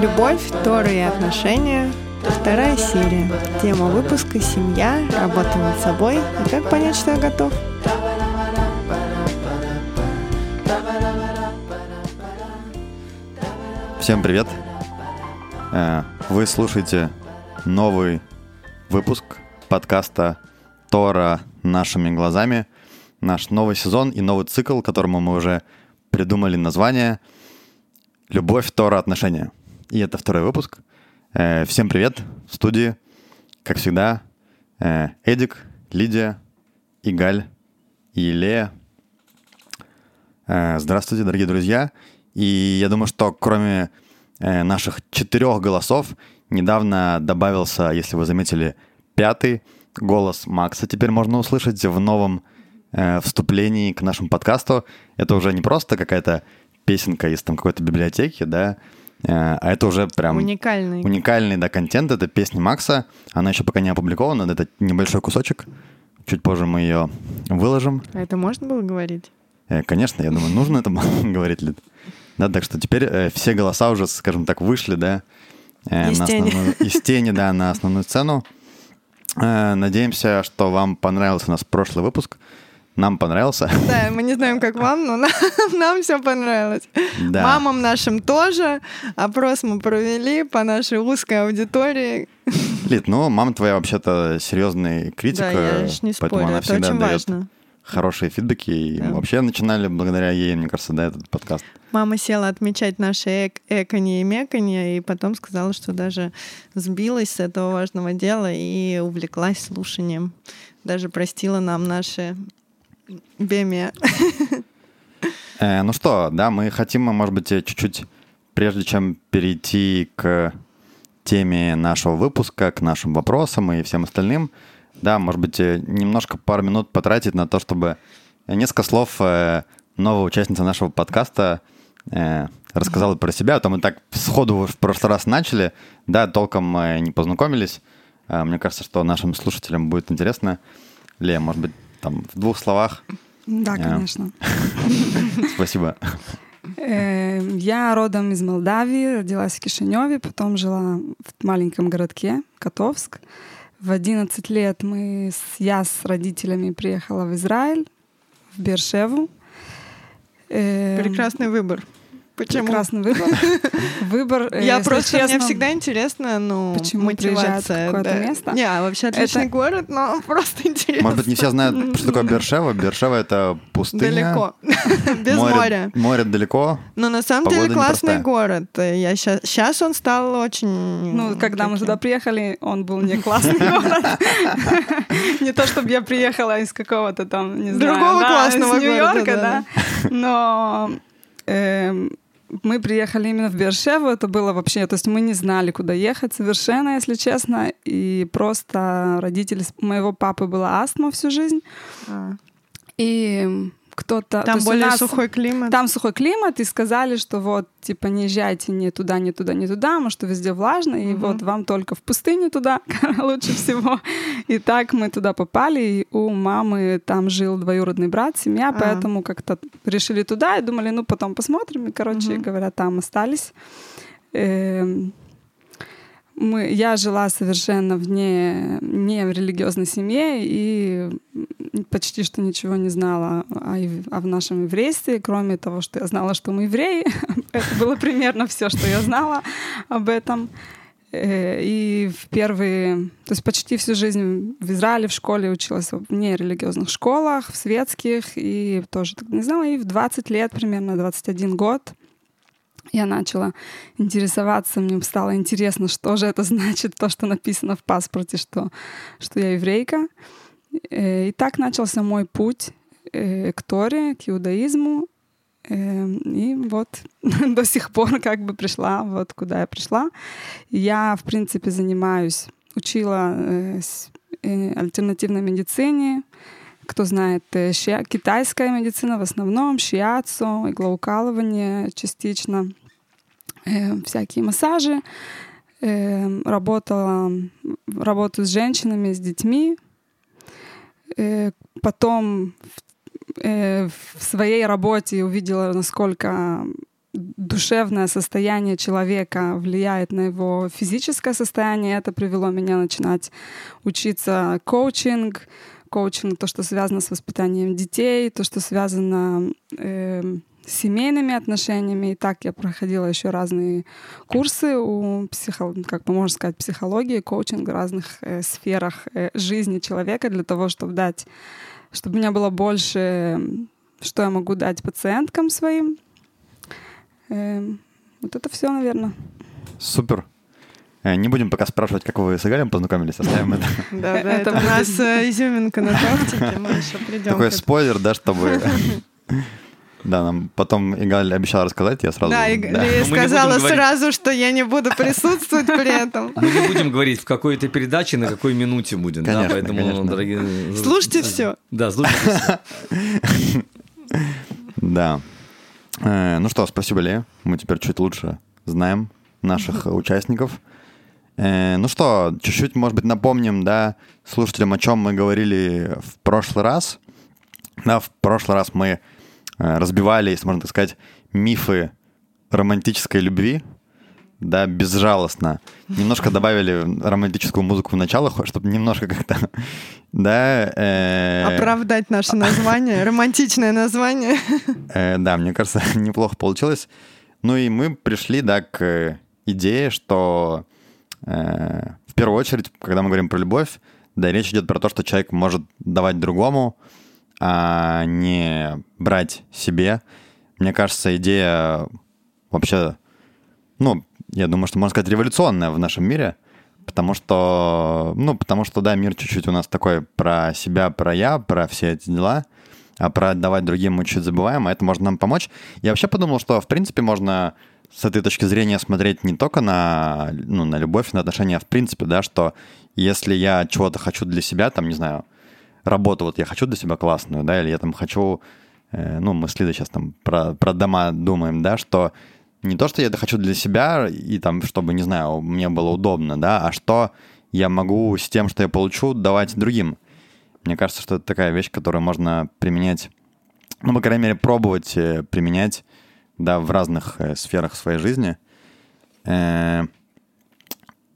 Любовь, Тора и отношения. Вторая серия. Тема выпуска «Семья», «Работа над собой» и «Как понять, что я готов». Всем привет! Э, Вы слушаете новый выпуск подкаста Тора нашими глазами. Наш новый сезон и новый цикл, которому мы уже придумали название «Любовь, Тора, отношения». И это второй выпуск. Э, Всем привет! В студии, как всегда, э, Эдик, Лидия, Игаль и Лея. Э, Здравствуйте, дорогие друзья. И я думаю, что кроме наших четырех голосов недавно добавился, если вы заметили, пятый голос Макса. Теперь можно услышать в новом э, вступлении к нашему подкасту. Это уже не просто какая-то песенка из там какой-то библиотеки, да, э, а это уже прям Уникальный. уникальный да, контент. Это песня Макса. Она еще пока не опубликована. Это небольшой кусочек. Чуть позже мы ее выложим. А это можно было говорить? Э, Конечно, я думаю, нужно это говорить, Лид. Да, так что теперь э, все голоса уже, скажем так, вышли, да, Из на тени. основную- из тени, да, на основную сцену. Э, Надеемся, что вам понравился у нас прошлый выпуск. Нам понравился. Да, мы не знаем, как вам, но нам, нам все понравилось. Да. Мамам нашим тоже. Опрос мы провели по нашей узкой аудитории. Лид, ну, мама твоя вообще-то серьезный критик, да, я не поэтому спорю, она это всегда очень дает важно. Хорошие фидбэки. И Да. мы вообще начинали благодаря ей, мне кажется, да, этот подкаст. Мама села отмечать наши эк- эканье и меканье, и потом сказала, что даже сбилась с этого важного дела и увлеклась слушанием. Даже простила нам наши беме. Э, ну что, да, мы хотим, может быть, чуть-чуть, прежде чем перейти к теме нашего выпуска, к нашим вопросам и всем остальным, да, может быть, э, немножко пару минут потратить на то, чтобы несколько слов э, новая участница нашего подкаста э, рассказала про себя. А то мы так сходу в прошлый раз начали, да, толком э, не познакомились. Э, Мне кажется, что нашим слушателям будет интересно. Лея, может быть, там в двух словах. Да, конечно. Спасибо. Э, Я родом из Молдавии, родилась в Кишиневе, потом жила в маленьком городке Котовск. В 11 лет мы с, я с родителями приехала в Израиль, в Бершеву. Э, Прекрасный выбор. Почему? Прекрасный выбор. Выбор, э, Я просто, мне всегда интересно, ну, Почему мотивация. какое-то да. место? Не, а вообще отличный Это- город, но просто интересно. Может быть, не все знают, что такое Бершева. Бершева — это пустыня. Далеко. Без море, моря. Море далеко. Но на самом деле классный непростая. город. Я сейчас, сейчас он стал очень... Ну, когда мы сюда приехали, он был не классный город. Не то, чтобы я приехала из какого-то там, не знаю, Другого да, классного из Нью-Йорка, города, да. Но эм, мы приехали именно в Бершеву, это было вообще, то есть мы не знали, куда ехать совершенно, если честно, и просто родители моего папы была астма всю жизнь, А. и кто-то... то Там более нас- сухой климат. там сухой климат, и сказали, что вот, типа, не езжайте ни туда, ни туда, ни туда, потому что везде влажно, и Мгм. вот вам только в пустыню туда лучше всего. И так мы туда попали, и у мамы там жил двоюродный брат, семья, А. поэтому как-то решили туда и думали, ну, потом посмотрим, и, короче Мгм. говоря, там остались. Эм, мы, я жила совершенно вне, не в религиозной семье и почти что ничего не знала о, о в нашем еврействе, кроме того, что я знала, что мы евреи. Это было примерно все, что я знала об этом. Э, И в первые, то есть почти всю жизнь в Израиле в школе училась в нерелигиозных школах, в светских, и тоже так не знала. И в 20 лет, примерно 21 год, я начала интересоваться, мне стало интересно, что же это значит, то, что написано в паспорте, что, что я еврейка. Э, И так начался мой путь э, к Торе, к иудаизму. Э, И вот до сих пор как бы пришла, вот куда я пришла. Я, в принципе, занимаюсь, учила альтернативной медицине, кто знает, китайская медицина в основном, шиацу, иглоукалывание частично, э, всякие массажи. Э, работала, работаю с женщинами, с детьми. Э, потом э, в своей работе увидела, насколько душевное состояние человека влияет на его физическое состояние. Это привело меня начинать учиться коучинг, коучинг, то, что связано с воспитанием детей, то, что связано э, семейными отношениями. И так я проходила еще разные курсы у психо, как бы можно сказать, психологии, коучинг в разных э, сферах э, жизни человека для того, чтобы дать, чтобы у меня было больше, что я могу дать пациенткам своим, Эм, вот это все, наверное. Супер. Э, не будем пока спрашивать, как вы с Игалем познакомились, оставим это. Да, да, это у нас э, изюминка на тортике, мы еще придем. Такой спойлер, да, чтобы... Да, нам потом Игаль обещал рассказать, я сразу... Да, и сказала сразу, что я не буду присутствовать при этом. Мы не будем говорить, в какой-то передаче, на какой минуте будем. Конечно, да, поэтому, конечно. дорогие... Слушайте все. Да, слушайте все. Да. Э, ну что, спасибо, Лея. Мы теперь чуть лучше знаем наших участников. Э, ну что, чуть-чуть, может быть, напомним, да, слушателям, о чем мы говорили в прошлый раз. Да, в прошлый раз мы э, разбивали, если можно так сказать, мифы романтической любви, да, безжалостно. Немножко добавили романтическую музыку в начало, чтобы немножко как-то, да... Э... Оправдать наше название, романтичное название. Э, да, мне кажется, неплохо получилось. Ну и мы пришли, да, к идее, что э, в первую очередь, когда мы говорим про любовь, да, речь идет про то, что человек может давать другому, а не брать себе. Мне кажется, идея вообще, ну, я думаю, что можно сказать, революционная в нашем мире, потому что, ну, потому что, да, мир чуть-чуть у нас такой про себя, про я, про все эти дела, а про отдавать другим мы чуть забываем, а это может нам помочь. Я вообще подумал, что, в принципе, можно с этой точки зрения смотреть не только на, ну, на любовь, на отношения, а в принципе, да, что если я чего-то хочу для себя, там, не знаю, работу вот я хочу для себя классную, да, или я там хочу, э, ну, мы с Лидой сейчас там про, про дома думаем, да, что не то, что я это хочу для себя, и там, чтобы, не знаю, мне было удобно, да, а что я могу с тем, что я получу, давать другим. Мне кажется, что это такая вещь, которую можно применять, ну, по крайней мере, пробовать э, применять, да, в разных э, сферах своей жизни. Э,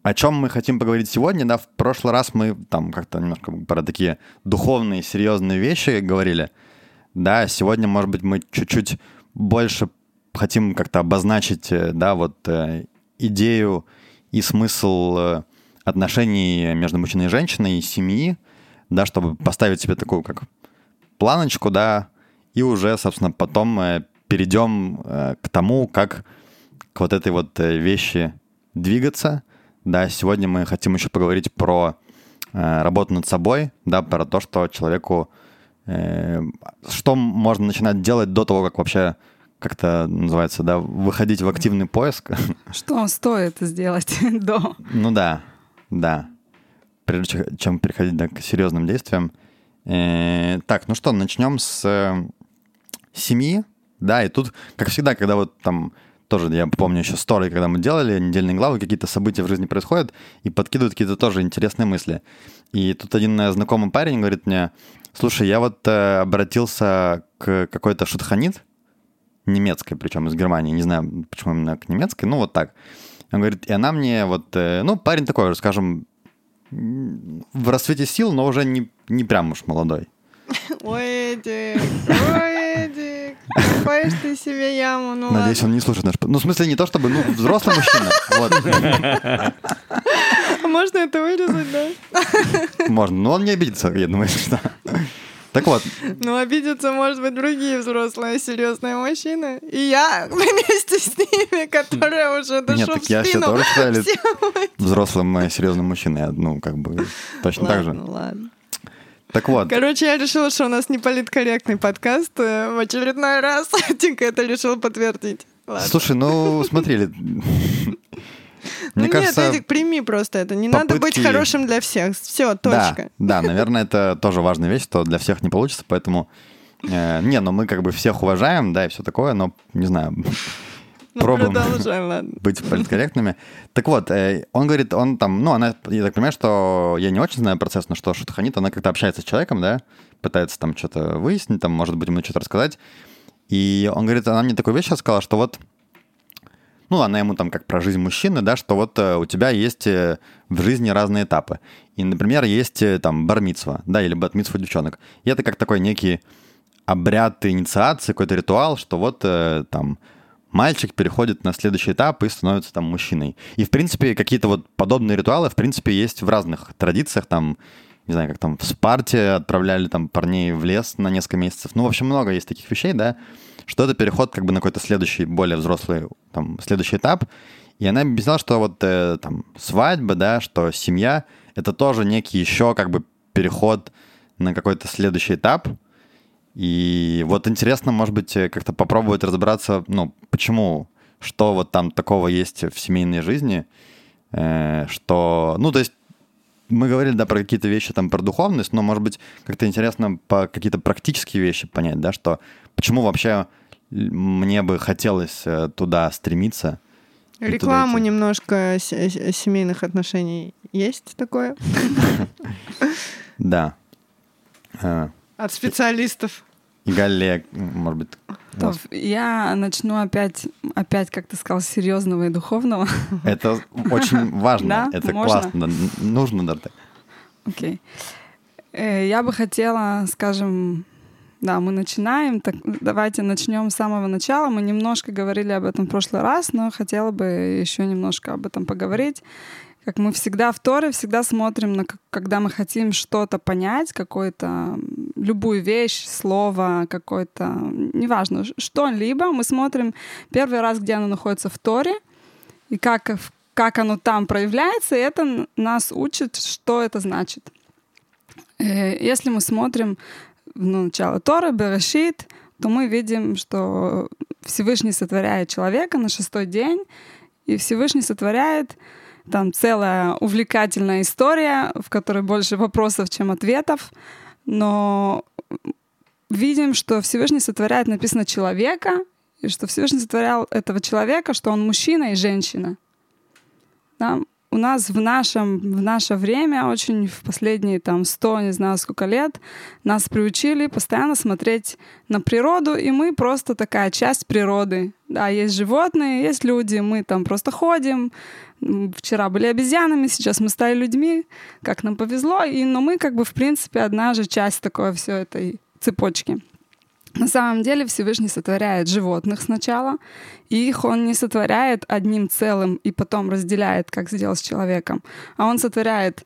о чем мы хотим поговорить сегодня, да, в прошлый раз мы там как-то немножко про такие духовные, серьезные вещи говорили, да, сегодня, может быть, мы чуть-чуть больше хотим как-то обозначить, э, да, вот э, идею и смысл э, отношений между мужчиной и женщиной, и семьи, да, чтобы поставить себе такую как планочку, да, и уже, собственно, потом перейдем к тому, как к вот этой вот вещи двигаться. Да, сегодня мы хотим еще поговорить про работу над собой, да, про то, что человеку, что можно начинать делать до того, как вообще как-то называется, да, выходить в активный поиск. Что стоит сделать до? Ну да, да. Прежде чем переходить да, к серьезным действиям. Э, так, ну что, начнем с э, семьи. Да, и тут, как всегда, когда вот там тоже, я помню еще сторы, когда мы делали недельные главы, какие-то события в жизни происходят, и подкидывают какие-то тоже интересные мысли. И тут один знакомый парень говорит мне, слушай, я вот э, обратился к какой-то шутханит, немецкой, причем из Германии, не знаю, почему именно к немецкой, ну вот так. Он говорит, и она мне вот, э, ну, парень такой, скажем, в расцвете сил, но уже не, не прям уж молодой. Ой, ой, копаешь ты себе яму, ну Надеюсь, он не слушает наш... Ну, в смысле, не то чтобы, ну, взрослый мужчина, вот. Можно это вырезать, да? Можно, но он не обидится, я думаю, что... Так вот. Ну, обидятся, может быть, другие взрослые, серьезные мужчины. И я вместе с ними, которые уже душу Нет, так я все тоже стали взрослым, э, серьезным мужчиной. Ну, как бы, точно так же. Ладно, ладно. Так вот. Короче, я решила, что у нас не политкорректный подкаст. Э, в очередной раз Тинка это решил подтвердить. Ладно. Слушай, ну смотри, Мне ну кажется, нет, Эдик, прими просто это. Не попытки... надо быть хорошим для всех. Все, точка. Да, да, наверное, это тоже важная вещь, что для всех не получится, поэтому... Э, не, ну мы как бы всех уважаем, да, и все такое, но, не знаю, Ну, пробуем продолжай, ладно. быть политкорректными. Так вот, э, он говорит, он там, ну, она, я так понимаю, что я не очень знаю процесс, но что Шутханит, она как-то общается с человеком, да, пытается там что-то выяснить, там, может быть, ему что-то рассказать. И он говорит, она мне такую вещь сказала, что вот, ну, она ему там как про жизнь мужчины, да, что вот э, у тебя есть э, в жизни разные этапы. И, например, есть там бармитсва, да, или батмитсва девчонок. И это как такой некий обряд инициации, какой-то ритуал, что вот там мальчик переходит на следующий этап и становится там мужчиной. И, в принципе, какие-то вот подобные ритуалы, в принципе, есть в разных традициях, там, не знаю, как там в Спарте отправляли там парней в лес на несколько месяцев. Ну, в общем, много есть таких вещей, да, что это переход как бы на какой-то следующий, более взрослый, там, следующий этап. И она объясняла, что вот э, там свадьба, да, что семья — это тоже некий еще как бы переход на какой-то следующий этап. И вот интересно, может быть, э, как-то попробовать разобраться, ну, почему, что вот там такого есть в семейной жизни, э, что, ну, то есть мы говорили, да, про какие-то вещи, там, про духовность, но, может быть, как-то интересно по какие-то практические вещи понять, да, что почему вообще мне бы хотелось э, туда стремиться. туда Рекламу идти. немножко семейных отношений есть такое Да. Э, от специалистов. И Галле, может быть, вас- Я начну опять, опять, как ты сказал, серьезного и духовного. это очень важно, Да? это Можно? классно, нужно даже так. Окей. Э, Я бы хотела, скажем, да, мы начинаем. Так, давайте начнем с самого начала. Мы немножко говорили об этом в прошлый раз, но хотела бы еще немножко об этом поговорить. Как мы всегда в Торе, всегда смотрим, на, когда мы хотим что-то понять, какую-то любую вещь, слово, какое-то, неважно, что-либо, мы смотрим первый раз, где оно находится в Торе, и как, в- как оно там проявляется, и это нас учит, что это значит. Э, Если мы смотрим ну, начало Торы, Берешит, то мы видим, что Всевышний сотворяет человека на шестой день, и Всевышний сотворяет там целая увлекательная история, в которой больше вопросов, чем ответов, но видим, что Всевышний сотворяет, написано, человека, и что Всевышний сотворял этого человека, что он мужчина и женщина. Да? У нас в, нашем, в наше время, очень в последние там сто, не знаю сколько лет, нас приучили постоянно смотреть на природу, и мы просто такая часть природы. Да, есть животные, есть люди, мы там просто ходим. Вчера были обезьянами, сейчас мы стали людьми, как нам повезло, и, но мы как бы в принципе одна же часть такой все этой цепочки. На самом деле Всевышний сотворяет животных сначала, и их он не сотворяет одним целым и потом разделяет, как сделал с человеком, а он сотворяет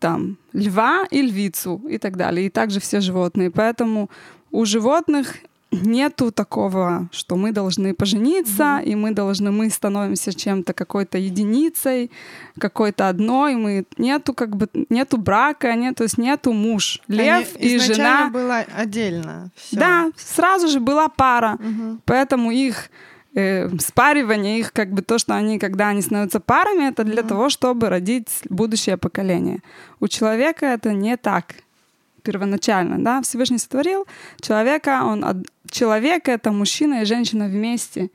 там льва и львицу и так далее, и также все животные. Поэтому у животных нету такого, что мы должны пожениться, и мы должны, мы становимся чем-то какой-то единицей, какой-то одной, мы нету как бы нету брака, нет, то есть нету муж, лев Они и изначально жена. было отдельно. всё. Да, сразу же была пара. Мгм. Поэтому их э, спаривание, их как бы то, что они, когда они становятся парами, это для того, чтобы родить будущее поколение. У человека это не так первоначально, да, Всевышний сотворил человека, он человек это мужчина и женщина вместе,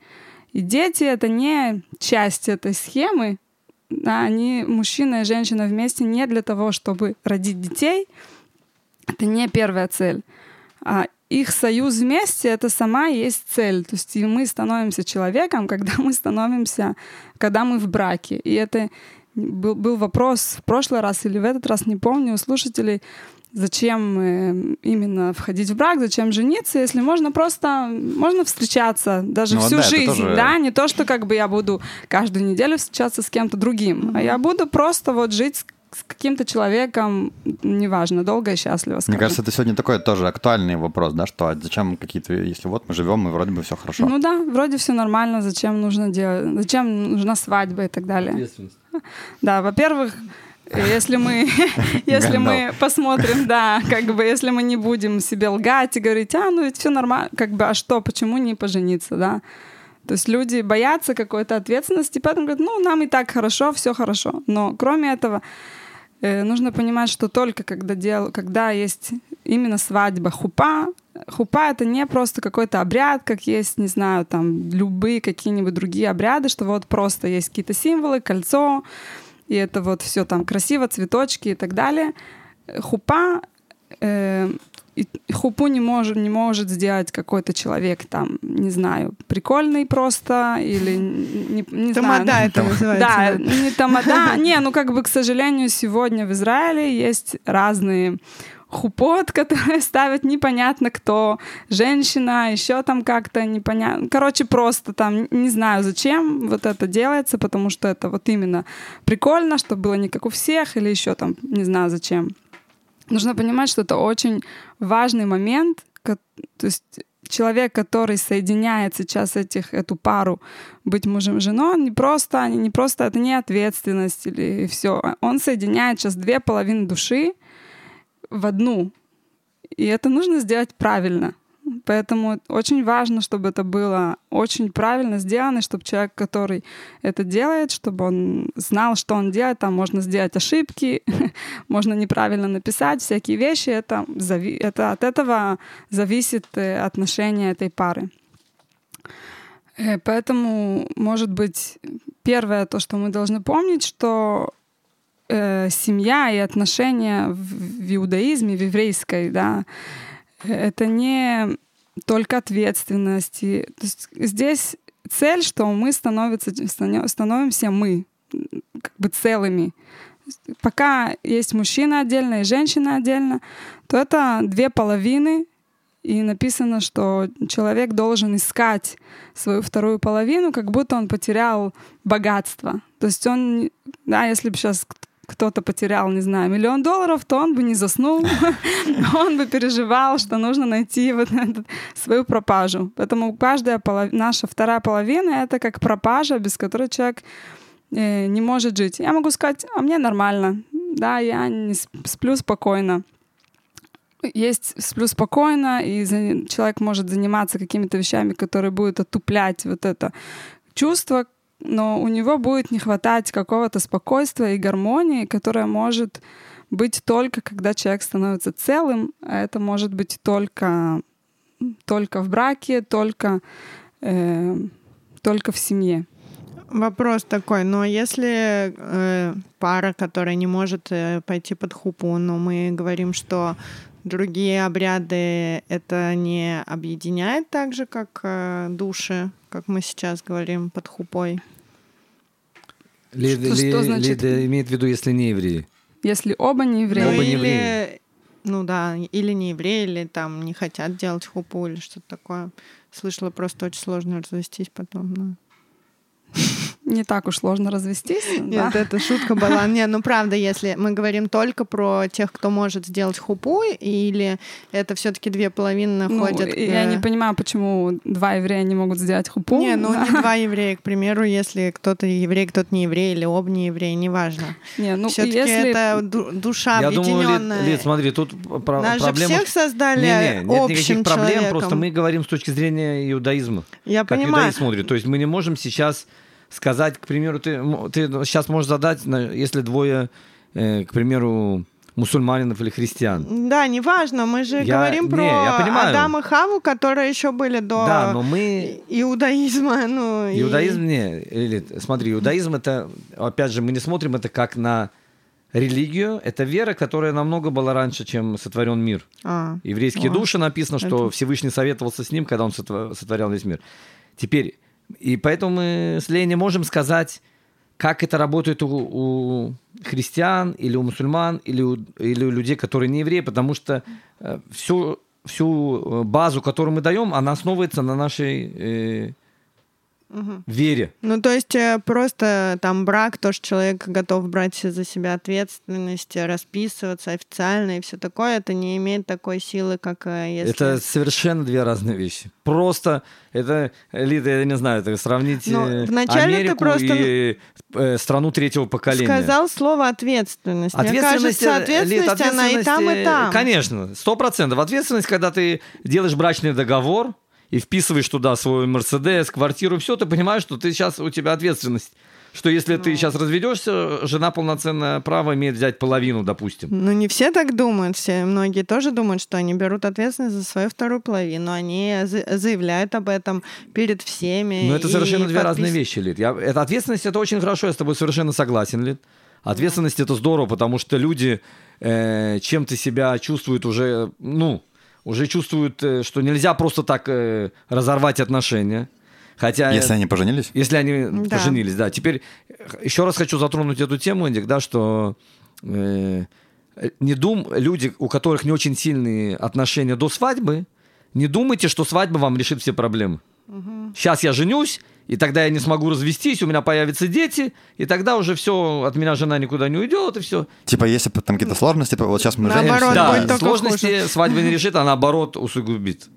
и дети это не часть этой схемы, да, они мужчина и женщина вместе не для того, чтобы родить детей, это не первая цель. А их союз вместе — это сама есть цель. То есть и мы становимся человеком, когда мы становимся, когда мы в браке. И это был, был вопрос в прошлый раз или в этот раз, не помню, у слушателей, зачем э, именно входить в брак, зачем жениться, если можно просто, можно встречаться даже Ну всю да, жизнь, тоже- да, не то, что как бы я буду каждую неделю встречаться с кем-то другим, а я буду просто вот жить с, с каким-то человеком, неважно, долго и счастливо. Мне скажем. кажется, это сегодня такой тоже актуальный вопрос, да, что а зачем какие-то, если вот мы живем, и вроде бы все хорошо. Ну да, вроде все нормально, зачем нужно делать, зачем нужна свадьба и так далее. Ответственность. Да, во-первых, если мы, если мы посмотрим, да, как бы, если мы не будем себе лгать и говорить, а, ну ведь все нормально, как бы, а что, почему не пожениться, да? То есть люди боятся какой-то ответственности, поэтому говорят, ну, нам и так хорошо, все хорошо. Но кроме этого, э, нужно понимать, что только когда, дел, когда есть именно свадьба хупа, хупа это не просто какой-то обряд, как есть, не знаю, там любые какие-нибудь другие обряды, что вот просто есть какие-то символы, кольцо, и это вот все там красиво, цветочки и так далее. Хупа э, и хупу не может, не может сделать какой-то человек там, не знаю, прикольный просто или не, не тамада знаю. это называется. Да, не тамада. Не, ну как бы, к сожалению, сегодня в Израиле есть разные хупот, которые ставят непонятно кто, женщина, еще там как-то непонятно. Короче, просто там не знаю, зачем вот это делается, потому что это вот именно прикольно, чтобы было не как у всех, или еще там не знаю зачем. Нужно понимать, что это очень важный момент, то есть человек, который соединяет сейчас этих, эту пару быть мужем и женой, он не просто, они не просто, это не ответственность или все. Он соединяет сейчас две половины души, в одну. И это нужно сделать правильно. Поэтому очень важно, чтобы это было очень правильно сделано, чтобы человек, который это делает, чтобы он знал, что он делает. Там можно сделать ошибки, можно неправильно написать всякие вещи. Это, это от этого зависит э, отношение этой пары. Э, поэтому, может быть, первое то, что мы должны помнить, что э, семья и отношения в, в иудаизме, в еврейской, да, это не только ответственность. И, то есть здесь цель, что мы становимся, становимся мы, как бы целыми. Пока есть мужчина отдельно и женщина отдельно, то это две половины, и написано, что человек должен искать свою вторую половину, как будто он потерял богатство. То есть он, да, если бы сейчас кто-то потерял, не знаю, миллион долларов, то он бы не заснул, он бы переживал, что нужно найти вот эту, свою пропажу. Поэтому каждая наша вторая половина — это как пропажа, без которой человек э, не может жить. Я могу сказать, а мне нормально, да, я не сплю спокойно. Есть сплю спокойно, и человек может заниматься какими-то вещами, которые будут отуплять вот это чувство, но у него будет не хватать какого-то спокойствия и гармонии, которая может быть только когда человек становится целым, а это может быть только, только в браке, только, э, только в семье. Вопрос такой, но если э, пара, которая не может э, пойти под хупу, но мы говорим, что другие обряды это не объединяет так же, как э, души, как мы сейчас говорим под хупой? Ли, что, ли, что значит? Лида имеет в виду, если не евреи. Если оба не евреи. Ну, оба или, не евреи. Ну да, или не евреи, или там не хотят делать хупу или что-то такое. Слышала, просто очень сложно развестись потом. Но не так уж сложно развестись. Нет, да? это шутка была. Не, ну правда, если мы говорим только про тех, кто может сделать хупу, или это все таки две половины ну, ходят... К... Я не понимаю, почему два еврея не могут сделать хупу. Не, ну да. не два еврея, к примеру, если кто-то еврей, кто-то не еврей, или оба не евреи, неважно. Не, ну все таки если... это душа Я объединенная. думаю, Лид, смотри, тут про- Нас проблема... всех создали не, не, нет общим никаких проблем, человеком. просто мы говорим с точки зрения иудаизма. Я как понимаю. иудаизм смотрит. То есть мы не можем сейчас сказать, к примеру, ты, ты сейчас можешь задать, если двое, э, к примеру, мусульманинов или христиан. Да, неважно, мы же Я- говорим не, про я понимаю. Адама и Хаву, которые еще были до Да, но мы... иудаизма. Ну, и- Иудаизм, не, или, смотри, иудаизм это, опять же, мы не смотрим это как на религию, это вера, которая намного была раньше, чем сотворен мир. А, Еврейские О, души написано, что это- Всевышний советовался с ним, когда он сотво- сотворял весь мир. Теперь, и поэтому мы с Лей не можем сказать, как это работает у, у христиан или у мусульман или у, или у людей, которые не евреи, потому что э, всю, всю э, базу, которую мы даем, она основывается на нашей э, вере. Ну, то есть э, просто там брак, то, что человек готов брать за себя ответственность, расписываться официально и все такое, это не имеет такой силы, как э, если... Это совершенно две разные вещи. Просто это, Лида, я не знаю, это сравнить Ну, э, вначале ты Америку просто и э, страну третьего поколения. Сказал слово ответственность. Мне Ответственность, кажется, э, Лид, ответственность, она и там, и там. Конечно, сто процентов. Ответственность, когда ты делаешь брачный договор и вписываешь туда свой Мерседес, квартиру, все, ты понимаешь, что ты сейчас у тебя ответственность что если Ну. ты сейчас разведешься, жена полноценное право имеет взять половину, допустим. Ну, не все так думают. Все, многие тоже думают, что они берут ответственность за свою вторую половину. Они за- заявляют об этом перед всеми. Но это и совершенно две подпис- разные вещи, Лид. Я, это ответственность, это очень хорошо, я с тобой совершенно согласен, Лид. Ответственность это здорово, потому что люди э, чем-то себя чувствуют уже, ну, уже чувствуют, э, что нельзя просто так э, разорвать отношения. Хотя, Если они поженились? если они Да. поженились, да. Теперь э, еще раз хочу затронуть эту тему, Эдик, да, что э, не дум, люди, у которых не очень сильные отношения до свадьбы, не думайте, что свадьба вам решит все проблемы. Сейчас я женюсь, и тогда я не смогу развестись, у меня появятся дети, и тогда уже все, от меня жена никуда не уйдет, и все. Типа, если там какие-то сложности, вот сейчас мы Наоборот, женимся, да, будет сложности хуже. свадьба не решит, а наоборот усугубит.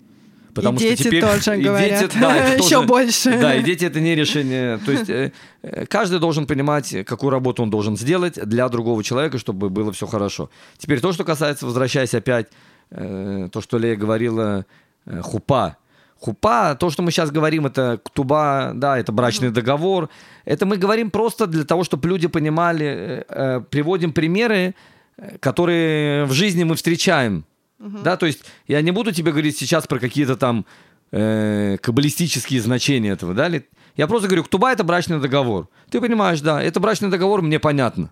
Потому И что дети теперь, тоже и говорят. дети, да, это Еще тоже- больше. Да, и дети это не решение. То есть э, э, каждый должен понимать, какую работу он должен сделать для другого человека, чтобы было все хорошо. Теперь то, что касается, возвращаясь опять, э, то, что Лея говорила, хупа. Хупа, то, что мы сейчас говорим, это ктуба, да, это брачный договор. Это мы говорим просто для того, чтобы люди понимали, э, э, приводим примеры, э, которые в жизни мы встречаем. Да, то есть я не буду тебе говорить сейчас про какие-то там э, каббалистические значения этого, да? Я просто говорю, ктуба это брачный договор. Ты понимаешь, да, это брачный договор, мне понятно.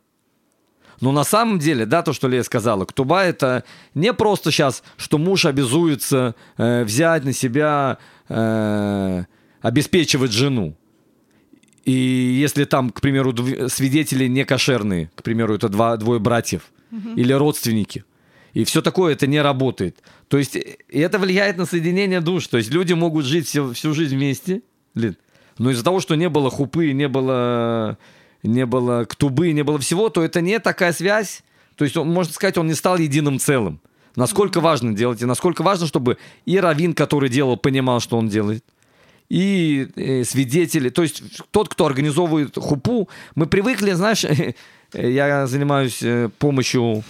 Но на самом деле, да, то, что Лея сказала, ктуба это не просто сейчас, что муж обязуется э, взять на себя, э, обеспечивать жену. И если там, к примеру, дв- свидетели не кошерные, к примеру, это два, двое братьев или родственники, и все такое, это не работает. То есть и это влияет на соединение душ. То есть люди могут жить всю, всю жизнь вместе, Лид, но из-за того, что не было хупы, не было, не было ктубы, не было всего, то это не такая связь. То есть, он, можно сказать, он не стал единым целым. Насколько важно делать, и насколько важно, чтобы и раввин, который делал, понимал, что он делает, и э, свидетели, то есть тот, кто организовывает хупу, мы привыкли, знаешь, я занимаюсь э, помощью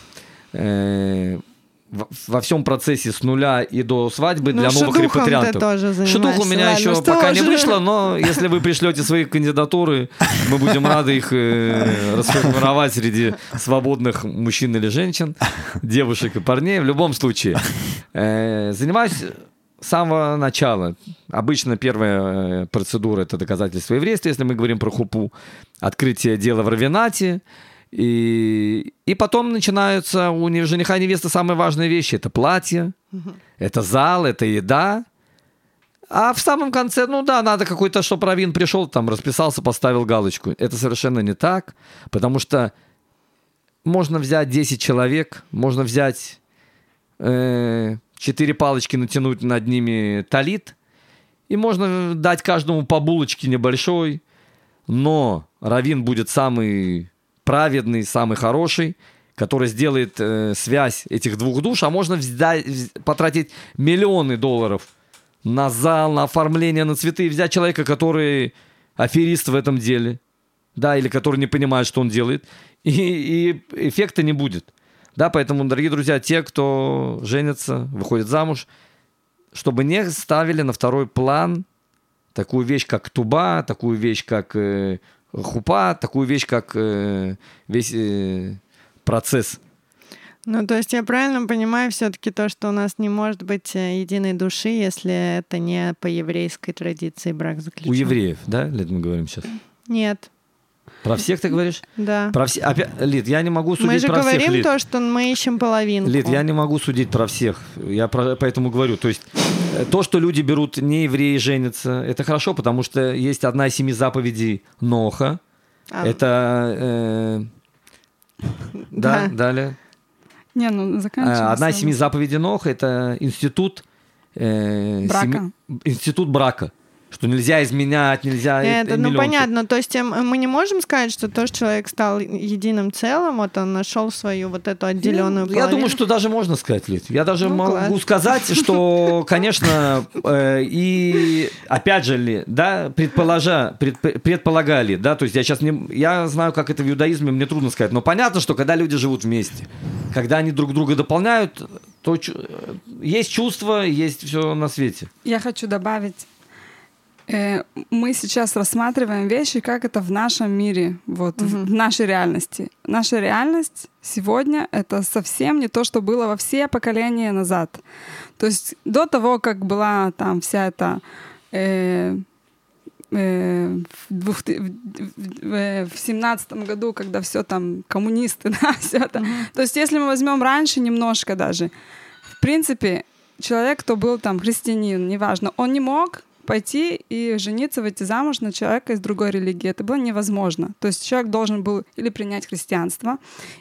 э, во, всем процессе с нуля и до свадьбы Ну, для новых ты репатриантов. тоже Шедух у меня еще что пока не уже? вышло, но если вы пришлете свои кандидатуры, мы будем рады их э, расформировать среди свободных мужчин или женщин, девушек и парней. В любом случае, э, занимаюсь с самого начала. Обычно первая э, процедура это доказательство еврейства, если мы говорим про хупу, открытие дела в равенате. И, и потом начинаются у жениха и невесты самые важные вещи. Это платье, это зал, это еда. А в самом конце, ну да, надо какой-то, чтобы раввин пришел, там расписался, поставил галочку. Это совершенно не так, потому что можно взять 10 человек, можно взять э, 4 палочки, натянуть над ними талит, и можно дать каждому по булочке небольшой, но раввин будет самый праведный, самый хороший, который сделает э, связь этих двух душ, а можно взять, вз- потратить миллионы долларов на зал, на оформление, на цветы, и взять человека, который аферист в этом деле, да, или который не понимает, что он делает, и, и эффекта не будет. Да, поэтому, дорогие друзья, те, кто женится, выходит замуж, чтобы не ставили на второй план такую вещь, как туба, такую вещь, как э, хупа, такую вещь, как э, весь э, процесс. Ну, то есть я правильно понимаю все-таки то, что у нас не может быть э, единой души, если это не по еврейской традиции брак заключен. У евреев, да, Лид, мы говорим сейчас? Нет, Про всех ты говоришь? да. Про все... Опять, Лид, я не могу судить Мы же про всех, говорим Лид. то, что мы ищем половинку. Лид, я не могу судить про всех. Я про- поэтому говорю. То есть э, то, что люди берут не евреи женятся, это хорошо, потому что есть одна из семи заповедей Ноха. А, Это... э, да, Да. далее. Не, ну заканчивай. Э, Одна из семи заповедей Ноха это институт э, Брака. семи- институт брака. Что нельзя изменять, нельзя... э, Это, ну миллион понятно, то есть эм, мы не можем сказать, что то, что человек стал единым целым, вот он нашел свою вот эту отделенную Ну, Я думаю, что даже можно сказать, Лид. Я даже Ну, могу класс. сказать, что, конечно, э, и опять же, ли, да, предположа, предп- предполагали, да, то есть я сейчас не, я знаю, как это в иудаизме, мне трудно сказать, но понятно, что когда люди живут вместе, когда они друг друга дополняют, то э, есть чувство, есть все на свете. Я хочу добавить, Э, мы сейчас рассматриваем вещи, как это в нашем мире, вот Мгм. в нашей реальности. Наша реальность сегодня это совсем не то, что было во все поколения назад. То есть до того, как была там вся эта э, э, в, ты- в, семнадцатом году, когда все там коммунисты, да, все это. То есть, если мы возьмем раньше немножко даже, в принципе, человек, кто был там христианин, неважно, он не мог пойти и жениться, выйти замуж на человека из другой религии. Это было невозможно. То есть человек должен был или принять христианство,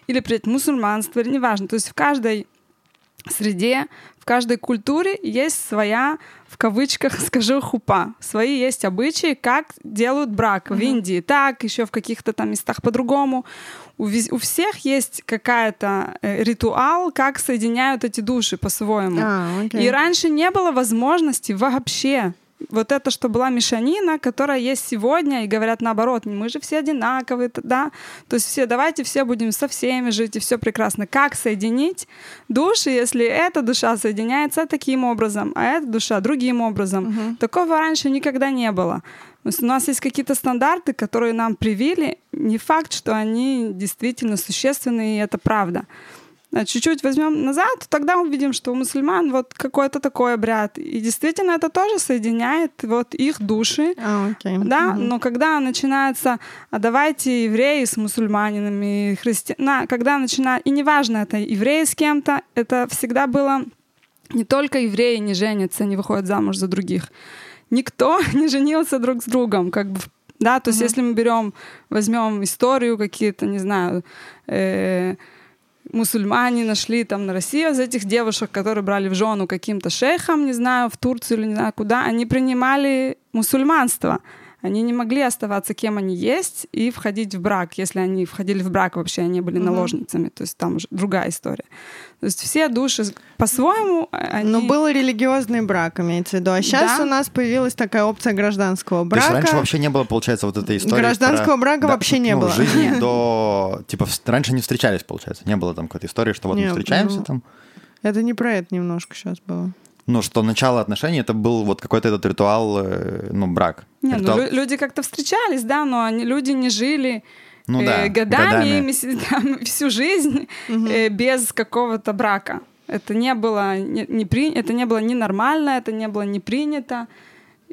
или принять мусульманство, или неважно. То есть в каждой среде, в каждой культуре есть своя, в кавычках скажу, хупа. Свои есть обычаи, как делают брак. В Индии так, еще в каких-то там местах по-другому. У, всех есть какая-то э, ритуал, как соединяют эти души по-своему. А, окей. И раньше не было возможности вообще вот это, что была мешанина, которая есть сегодня, и говорят наоборот, мы же все одинаковые, да, то есть все, давайте все будем со всеми жить, и все прекрасно. Как соединить души, если эта душа соединяется таким образом, а эта душа другим образом? Такого раньше никогда не было. У нас есть какие-то стандарты, которые нам привили, не факт, что они действительно существенные, и это правда. А чуть-чуть возьмем назад, то тогда увидим, что у мусульман вот какой-то такой обряд. И действительно это тоже соединяет вот их души. А, окей. Да, Мгм. но когда начинается, а давайте евреи с мусульманинами, христиана, когда начинает, и неважно, это евреи с кем-то, это всегда было не только евреи не женятся, не выходят замуж за других. Никто не женился друг с другом, как бы, да, то есть если мы берем, возьмем историю какие-то, не знаю, э, мусульмане нашли там на России из этих девушек, которые брали в жену каким-то шейхам, не знаю, в Турцию или не знаю куда, они принимали мусульманство. Они не могли оставаться кем они есть и входить в брак. Если они входили в брак вообще, они были Мгм. наложницами. То есть там уже другая история. То есть все души по-своему, а, они... Но был религиозный брак, имеется в виду. А сейчас Да. у нас появилась такая опция гражданского То есть брака. раньше вообще не было, получается, вот этой истории Гражданского про- брака вообще не ну, было. жизни Нет. до... Типа, раньше не встречались, получается. Не было там какой-то истории, что вот Не, мы встречаемся ну, там. Это не про это немножко сейчас было. Ну, что начало отношений, это был вот какой-то этот ритуал, э, ну, брак. Не, ну, Ритуал- лю- люди как-то встречались, да, но они, люди не жили Ну э, да, годами, годами. там, всю жизнь э, без какого-то брака. Это не было не, не при, это не было ни нормально, это не было не принято.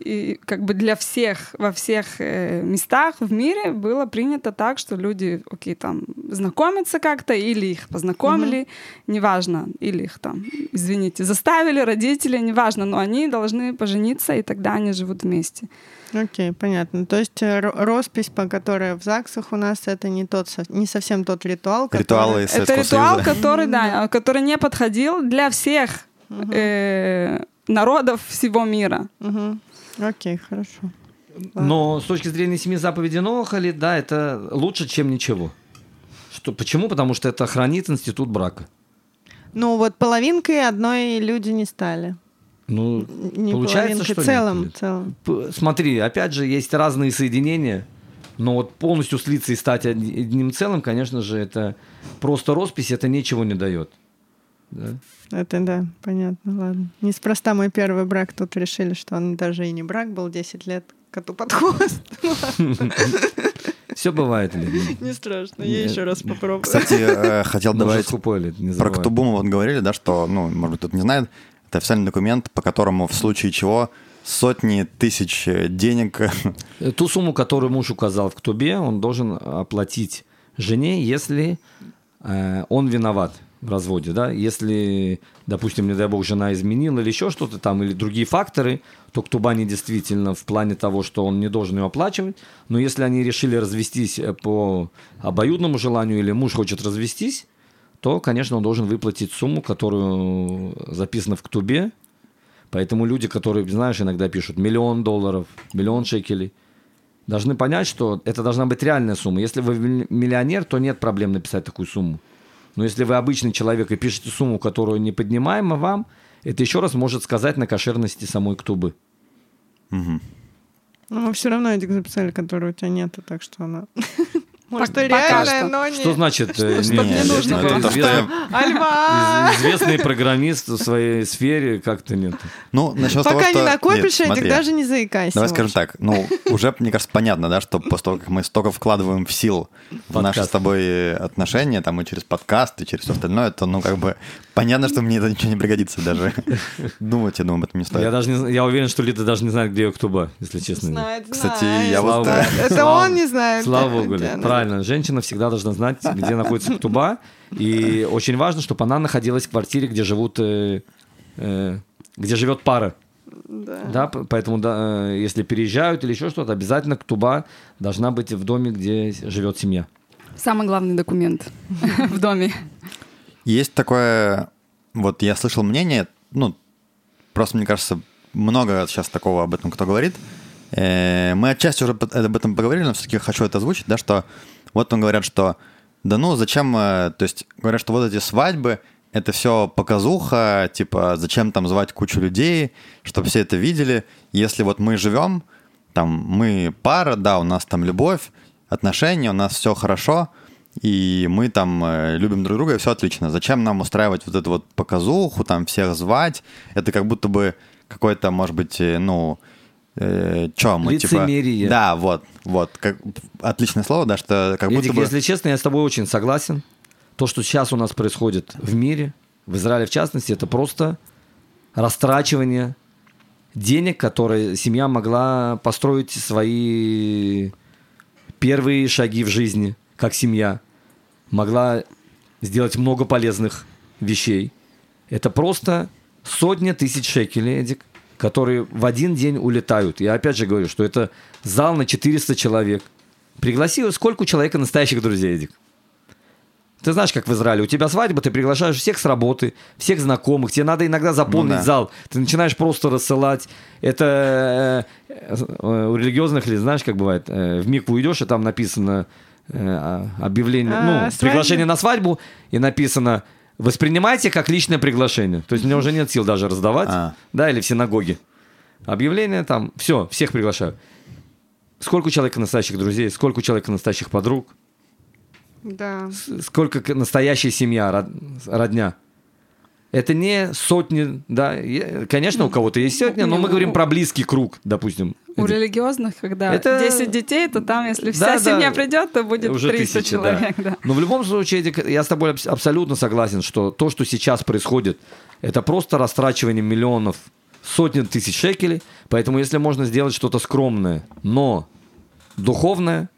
И как бы для всех во всех э, местах в мире было принято так, что люди, окей, там знакомятся как-то или их познакомили, неважно, или их там, извините, заставили родители, неважно, но они должны пожениться и тогда они живут вместе. Окей, понятно. То есть э, ро- роспись, по которой в ЗАГСах у нас, это не, тот, не совсем тот ритуал, который... Ритуалы из Это ритуал, Союза. который, да, который не подходил для всех э, народов всего мира. Мгм. Окей, хорошо. Но с точки зрения семи заповедей Нохали, да, это лучше, чем ничего. Что, почему? Потому что это хранит институт брака. Ну вот половинкой одной люди не стали. Ну, Не Получается, что целым, нет? целым. смотри, опять же, есть разные соединения, но вот полностью слиться и стать одни- одним целым, конечно же, это просто роспись, это ничего не дает. Да? Это да, понятно, ладно. Неспроста мой первый брак тут решили, что он даже и не брак был 10 лет коту под хвост. Все бывает, Лена. Не страшно, я еще раз попробую. Кстати, э, хотел добавить Про. Ктубуму вот говорили, да, что, ну, может быть, кто-то не знает, это официальный документ, по которому в случае чего сотни тысяч денег Ту сумму, которую муж указал в Ктубе, он должен оплатить жене, если э, он виноват в разводе, да, если, допустим, не дай бог, жена изменила или еще что-то там, или другие факторы, то Ктуба не действительно в плане того, что он не должен ее оплачивать, но если они решили развестись э, по обоюдному желанию или муж хочет развестись, то, конечно, он должен выплатить сумму, которую записана в Ктубе, Поэтому люди, которые, знаешь, иногда пишут миллион долларов, миллион шекелей, должны понять, что это должна быть реальная сумма. Если вы милли- миллионер, то нет проблем написать такую сумму. Но если вы обычный человек и пишете сумму, которую не поднимаема вам, это еще раз может сказать на кошерности самой ктубы. Но мы все равно этих записали, которые у тебя нету, так что она... Может, Пока реальная, что. но не... Что значит? э, Что- не- мне нужно было. Что известный- Альва! программист в своей сфере как-то нет. Ну, начнем с того, Пока что... не накопишь, Нет, смотри. даже не заикайся. Давай скажем так, ну, уже, мне кажется, понятно, да, что после того, как мы столько вкладываем в сил в наши с тобой отношения, там, и через подкаст, и через все остальное, то, ну, как бы, понятно, что мне это ничего не пригодится даже. Думать, я думаю, об этом не Я стоит. даже не, я уверен, что Лида даже не знает, где Ктуба, если честно. Знает, Кстати, знает. я вот... Слава э. Это Слава- он не знает. Слава богу, правильно. Женщина всегда должна знать, где находится Ктуба. И очень важно, чтобы она находилась в квартире, где живут, э, э, где живет пара. Да. Да, поэтому да, если переезжают или еще что-то, обязательно Ктуба должна быть в доме, где живет семья. Самый главный документ в доме. Есть такое, вот я слышал мнение, ну, просто мне кажется, много сейчас такого об этом кто говорит. Э, Мы отчасти уже об этом поговорили, но все-таки хочу это озвучить, да, что вот он говорят, что да ну зачем, э, то есть говорят, что вот эти свадьбы, это все показуха, типа зачем там звать кучу людей, чтобы все это видели. Если вот мы живем, там мы пара, да, у нас там любовь, отношения, у нас все хорошо, и мы там э, любим друг друга, и все отлично. Зачем нам устраивать вот эту вот показуху, там всех звать? Это как будто бы какой-то, может быть, э, ну, э, чё мы, Лицемерие. типа... Да, вот, вот, как, отличное слово, да, что как будто Эдик, бы... если честно, я с тобой очень согласен. То, что сейчас у нас происходит в мире, в Израиле в частности, это просто растрачивание денег, которые семья могла построить свои первые шаги в жизни, как семья, могла сделать много полезных вещей. Это просто сотни тысяч шекелей, Эдик, которые в один день улетают. Я опять же говорю, что это зал на 400 человек. Пригласи, сколько у человека настоящих друзей, Эдик? Ты знаешь, как в Израиле, у тебя свадьба, ты приглашаешь всех с работы, всех знакомых, тебе надо иногда заполнить Ну да. зал, ты начинаешь просто рассылать. Это э, э, у религиозных ли, знаешь, как бывает, э, в микву идешь, и там написано э, объявление, А, ну, свадьба. приглашение на свадьбу, и написано воспринимайте как личное приглашение. То есть мне уже нет сил даже раздавать, А. да, или в синагоге. Объявление там, все, всех приглашаю. Сколько у человека настоящих друзей, сколько у человека настоящих подруг, Да. сколько настоящая семья, род- родня. Это не сотни, да. Конечно, у кого-то есть сотня, но мы говорим про близкий круг, допустим. У религиозных, когда Это- 10 детей, то там, если Да, вся да. семья придет, то будет Уже 300 тысячи, да. человек. Да. Но в любом случае, я с тобой абс- абсолютно согласен, что то, что сейчас происходит, это просто растрачивание миллионов, сотен тысяч шекелей. Поэтому если можно сделать что-то скромное, но духовное,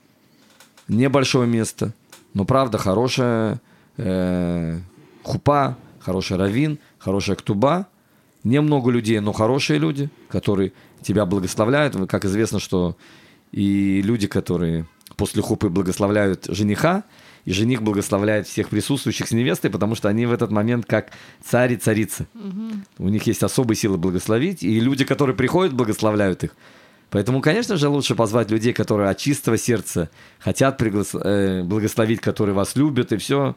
небольшое место, но правда хорошая э, хупа, хороший равин, хорошая ктуба, немного людей, но хорошие люди, которые тебя благословляют. Как известно, что и люди, которые после хупы благословляют жениха, и жених благословляет всех присутствующих с невестой, потому что они в этот момент как царь и царица. У них есть особые силы благословить, и люди, которые приходят, благословляют их. Поэтому, конечно же, лучше позвать людей, которые от чистого сердца хотят приглас- э, благословить, которые вас любят, и все.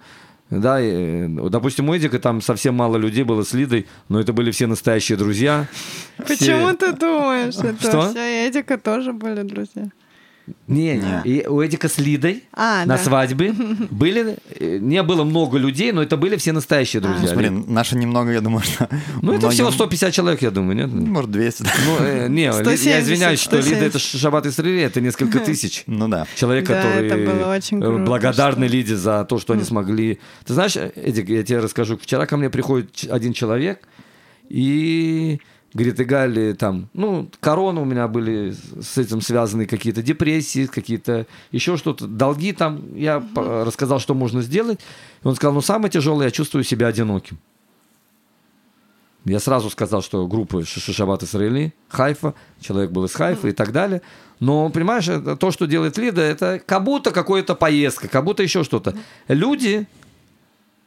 Да, и, э, допустим, у Эдика там совсем мало людей было с Лидой, но это были все настоящие друзья. Все- Почему ты думаешь? Это Что? все Эдика тоже были друзья. Не, не. И у Эдика с Лидой А, на да. свадьбе были, э, не было много людей, но это были все настоящие А. друзья. Смотри, наши немного, я думаю, что... ну, это многим- всего 150 человек, я думаю, нет? Может, 200. да. Ну, э, не, Ли- я 170, извиняюсь, что Лида 170. это ш- шаббат Исраили, это несколько тысяч. Ну да. Человек, Да, который это было очень э, круто, благодарны что- Лиде за то, что они смогли. Ты знаешь, Эдик, я тебе расскажу. Вчера ко мне приходит один человек и говорит, Игаль, там, ну, корона у меня были с этим связаны какие-то депрессии, какие-то еще что-то, долги там. Я по- рассказал, что можно сделать. И он сказал, ну, самое тяжелое, я чувствую себя одиноким. Я сразу сказал, что группа Ш- Шаббат Исраили, Хайфа, человек был из Хайфа и так далее. Но, понимаешь, это то, что делает Лида, это как будто какая-то поездка, как будто еще что-то. Люди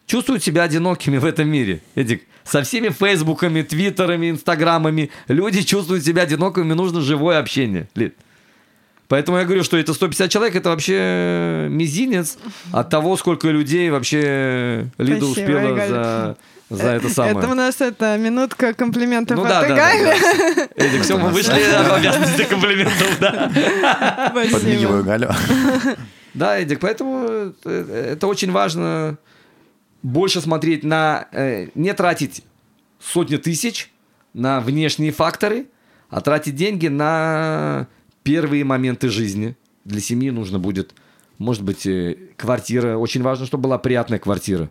чувствуют себя одинокими в этом мире. Эдик, со всеми фейсбуками, твиттерами, инстаграмами люди чувствуют себя одинокими, нужно живое общение. Лид. Поэтому я говорю, что это 150 человек, это вообще мизинец от того, сколько людей вообще Лида Спасибо, успела за, за это самое. Это у нас это минутка комплиментов Ну от да, да, да, Игоря. да. Эдик, все, мы вышли об обязанности комплиментов, да. Подмигиваю Галю. Да, Эдик, поэтому э, это очень важно больше смотреть на... э, Не тратить сотни тысяч на внешние факторы, а тратить деньги на первые моменты жизни. Для семьи нужно будет, может быть, э, квартира. Очень важно, чтобы была приятная квартира.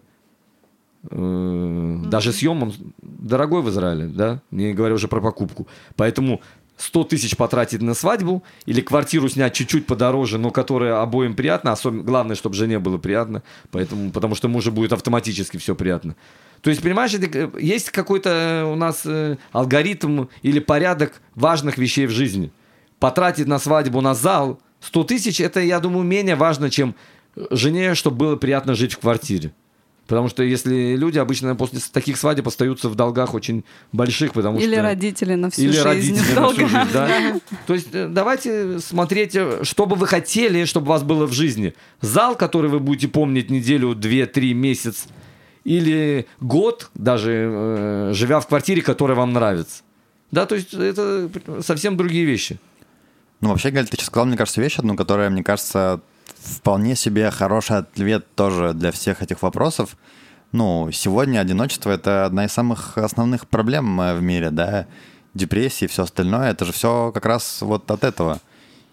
Э, Даже съем он дорогой в Израиле, да, не говоря уже про покупку. Поэтому 100 тысяч потратить на свадьбу или квартиру снять чуть-чуть подороже, но которая обоим приятна, особенно главное, чтобы жене было приятно, поэтому, потому что мужу будет автоматически все приятно. То есть, понимаешь, это, э, есть какой-то у нас э, алгоритм или порядок важных вещей в жизни. Потратить на свадьбу на зал 100 тысяч, это, я думаю, менее важно, чем жене, чтобы было приятно жить в квартире. Потому что если люди обычно после таких свадеб остаются в долгах очень больших, потому Или что... родители на всю Или жизнь. родители на всю жизнь, да. То есть э, давайте смотреть, э, что бы вы хотели, чтобы у вас было в жизни. Зал, который вы будете помнить неделю, две, три, месяц, или год, даже э, живя в квартире, которая вам нравится. Да, то есть это совсем другие вещи. Ну, вообще, Галь, ты сейчас сказал, мне кажется, вещь одну, которая, мне кажется, вполне себе хороший ответ тоже для всех этих вопросов. Ну, сегодня одиночество — это одна из самых основных проблем э, в мире, да, депрессии и все остальное, это же все как раз вот от этого.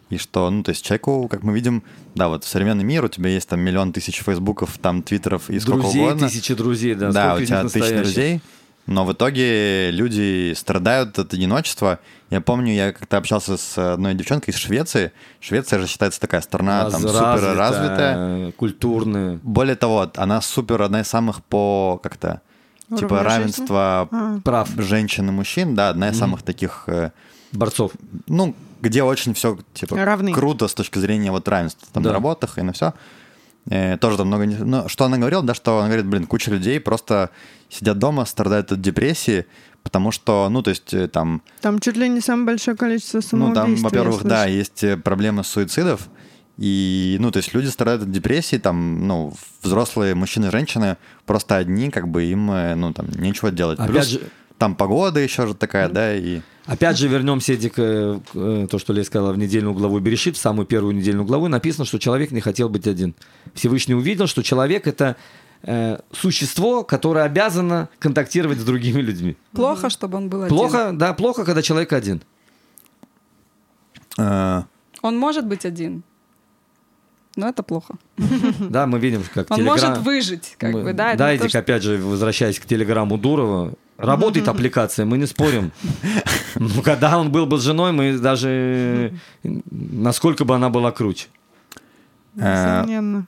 И что, ну, то есть человеку, как мы видим, да, вот в современный мир у тебя есть там миллион тысяч фейсбуков, там твиттеров и сколько друзей, угодно. тысячи друзей, да. Да, у тебя тысячи друзей, но в итоге люди страдают от одиночества. Я помню, я как-то общался с одной девчонкой из Швеции. Швеция же считается такая страна там супер развитая. культурная. Более того, она супер одна из самых по как-то типа равенства А. Прав женщин и мужчин, да, одна из самых таких, э, борцов. ну, где очень все типа Равны. круто с точки зрения вот равенства там Да. на работах и на все. Тоже там много... не- Ну, что она говорила, да, что она говорит, блин, куча людей просто сидят дома, страдают от депрессии, потому что, ну, то есть э, там Там чуть ли не самое большое количество Ну, самоубийств. там, я во-первых, да, есть э, проблемы суицидов. И, ну, то есть люди страдают от депрессии, там, ну, взрослые мужчины и женщины просто одни, как бы им, э, ну, там, нечего делать. Опять Плюс же- там погода еще же такая, да, и... Опять же, вернемся, Эдик, э, к, э, то, что Лея сказала в недельную главу Берешит, в самую первую недельную главу написано, что человек не хотел быть один. Всевышний увидел, что человек — это э, существо, которое обязано контактировать с другими людьми. Плохо, чтобы он был один. Плохо, да, плохо, когда человек один. э, Он может быть один, но это плохо. Да, мы видим, как Он Телеграм- может выжить, как Мы- бы, да. это Да, не то, Эдик, что- опять же, возвращаясь к телеграмму Дурова, работает аппликация, мы не спорим. Но когда он был бы с женой, мы даже... Насколько бы она была круче. э, Несомненно.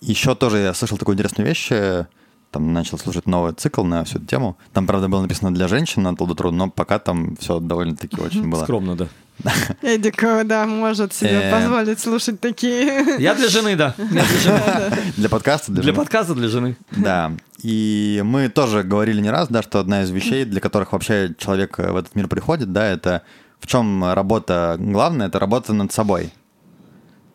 еще тоже я слышал такую интересную вещь, э, там начал слушать новый цикл на всю эту тему. Там, правда, было написано для женщин на Толдотру, но пока там все довольно-таки очень было. Скромно, да. Эдик, да, может себе Э. позволить слушать такие. Я для жены, да. Я для жены. Для подкаста, для, Для жены. подкаста для жены. Да, и мы тоже говорили не раз, да, что одна из вещей, для которых вообще человек э, в этот мир приходит, да, это в чем работа главная, это работа над собой.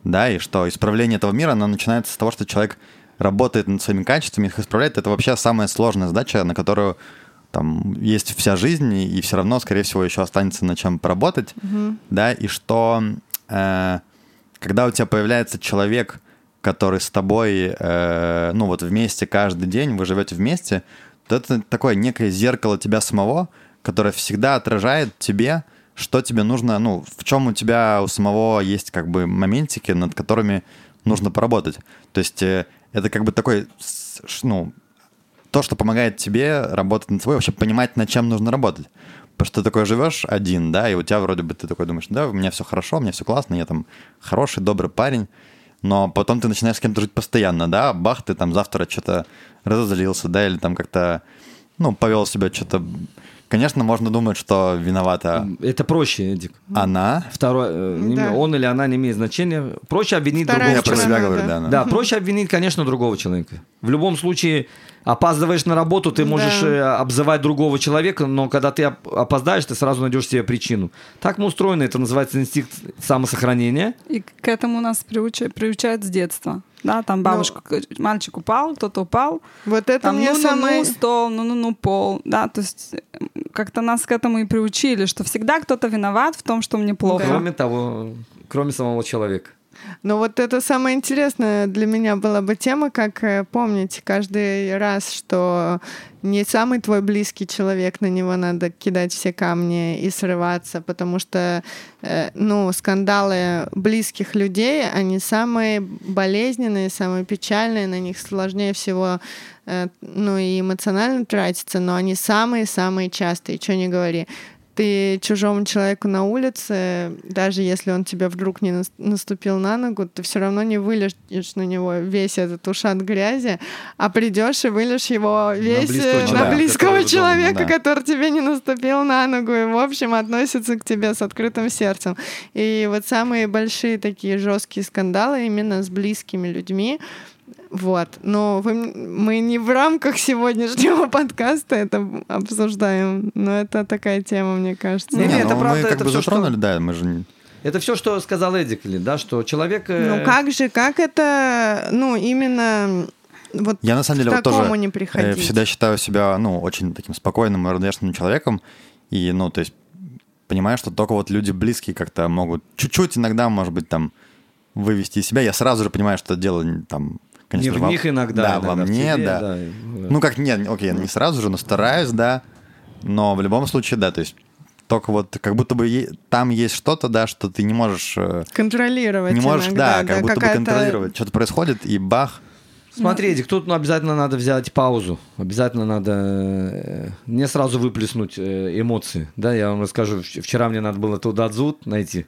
Да, и что исправление этого мира, оно начинается с того, что человек работает над своими качествами, их исправляет. Это вообще самая сложная задача, на которую там есть вся жизнь, и, все равно, скорее всего, еще останется над чем поработать. Да, и что э, когда у тебя появляется человек, который с тобой, э, ну вот вместе каждый день, вы живете вместе, то это такое некое зеркало тебя самого, которое всегда отражает тебе, что тебе нужно, ну, в чем у тебя у самого есть как бы моментики, над которыми нужно поработать. То есть э, это как бы такой, ну, то, что помогает тебе работать над собой, вообще понимать, над чем нужно работать. Потому что ты такой живешь один, да, и у тебя вроде бы ты такой думаешь, да, у меня все хорошо, у меня все классно, я там хороший, добрый парень, но потом ты начинаешь с кем-то жить постоянно, да, бах, ты там завтра что-то разозлился, да, или там как-то, ну, повел себя что-то... Конечно, можно думать, что виновата Это проще, Эдик. она. Второе, э, не- Да. он или она не имеет значения. Проще обвинить Вторая Я другого про сторона, себя человека. говорю, да. да. Да, проще обвинить, конечно, другого человека. В любом случае, опаздываешь на работу, ты можешь Да. э, обзывать другого человека, но когда ты оп- опоздаешь, ты сразу найдешь себе причину. Так мы устроены, это называется инстинкт самосохранения. И к этому нас приуча- приучают с детства. Да, там бабушка, мальчик упал, кто-то упал, Вот это там, мне ну, ну, самое... ну, стол, ну, ну, ну, пол, да, то есть м, как-то нас к этому и приучили, что всегда кто-то виноват в том, что мне плохо. Кроме того, кроме самого человека. Но вот это самая интересная для меня была бы тема, как э, помнить каждый раз, что не самый твой близкий человек, на него надо кидать все камни и срываться, потому что, э, ну, скандалы близких людей, они самые болезненные, самые печальные, на них сложнее всего, э, ну, и эмоционально тратиться, но они самые-самые частые, что не говори ты чужому человеку на улице, даже если он тебе вдруг не нас- наступил на ногу, ты все равно не выльешь на него весь этот ушат грязи, а придешь и выльешь его весь близкого э, человека, на близкого который дома, человека, да. который тебе не наступил на ногу, и, в общем, относится к тебе с открытым сердцем. И вот самые большие такие жесткие скандалы именно с близкими людьми, вот. Но вы, мы не в рамках сегодняшнего подкаста это обсуждаем, но это такая тема, мне кажется. Не, Не, не, это ну, правда, мы как это бы что- затронули, да, мы же... не- Это все, что сказал Эдик, Лин, да, что человек... э, Ну как же, как это, ну именно вот Я на самом деле вот тоже не э, приходить? всегда считаю себя, ну, очень таким спокойным и равнодушным человеком. И, ну, то есть, понимаю, что только вот люди близкие как-то могут чуть-чуть иногда, может быть, там, вывести из себя. Я сразу же понимаю, что дело там, не конечно, в во- них иногда. Да, иногда во мне, тебе, да. и- Ну, как, нет, окей, не сразу же, но стараюсь, да. Но в любом случае, да, то есть только вот как будто бы там есть что-то, да, что ты не можешь... э, контролировать Не можешь, иногда, да, как будто бы контролировать. Что-то происходит, и бах. Смотри, Эдик, тут ну, обязательно надо взять паузу. Обязательно надо э, не сразу выплеснуть э, эмоции. Да, я вам расскажу. Вч- Вчера мне надо было Тудадзут найти.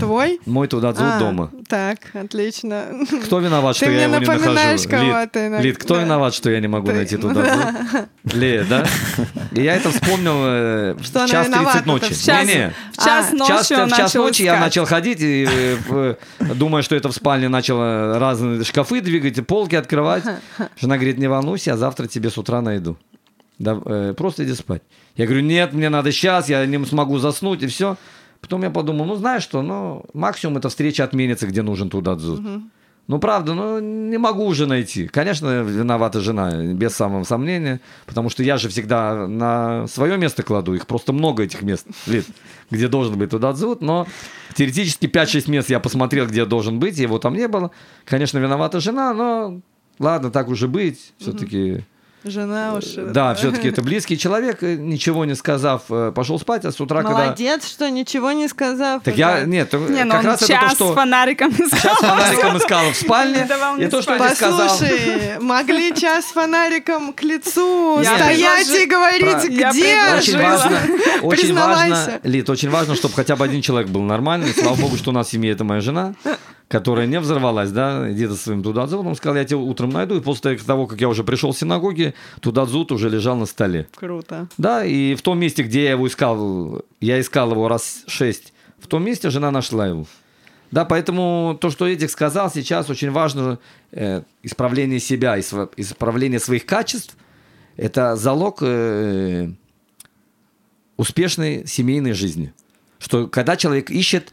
Твой? Мой Тудадзут А, дома. Так, отлично. Кто виноват, Ты что я его не нахожу? кого-то Лид. Лид, кто Да. виноват, что я не могу Ты. найти Тудадзут? Лея, да? И я это вспомнил э, в Что она час виновата-то 30 ночи. в час- Не-не. В час А, В час, ночи он в час ночи я начал ходить, и, э, в- думая, что это в спальне начал разные шкафы двигать, и полки открывать. Жена говорит, не волнуйся, я завтра тебе с утра найду. Да, э, просто иди спать. Я говорю, нет, мне надо сейчас, я не смогу заснуть, и все. Потом я подумал, ну знаешь что, ну максимум эта встреча отменится, где нужен туда дзут. Ну, правда, ну, не могу уже найти. Конечно, виновата жена, без самого сомнения, потому что я же всегда на свое место кладу, их просто много этих мест, Лид, где должен быть туда дзут, но теоретически 5-6 мест я посмотрел, где должен быть, его там не было. Конечно, виновата жена, но ладно, так уже быть, все-таки... Жена уж... Да, все-таки это близкий человек, э, ничего не сказав, э, пошел спать, а с утра, когда... Молодец, что ничего не сказав. Так уже. я, нет, Не, ну как он раз это час то, что... с фонариком искал. Час фонариком искал в спальне, и то, что. Эдик сказал... Послушай, могли час с фонариком к лицу Я стоять предложи- и говорить, Про- Я где. Очень важно, очень важно, Лид, очень важно, чтобы хотя бы один человек был нормальный. Слава богу, что у нас в семье это моя жена, которая не взорвалась, да, где-то своим тудадзут. Он сказал, я тебя утром найду. И после того, как я уже пришел в синагоге, тудадзут уже лежал на столе. Круто. Да, и в том месте, где я его искал, я искал его раз шесть, в том месте жена нашла его. Да, поэтому то, что Эдик сказал сейчас, очень важно э, исправление себя, исправление своих качеств. Это залог э, успешной семейной жизни. Что когда человек ищет,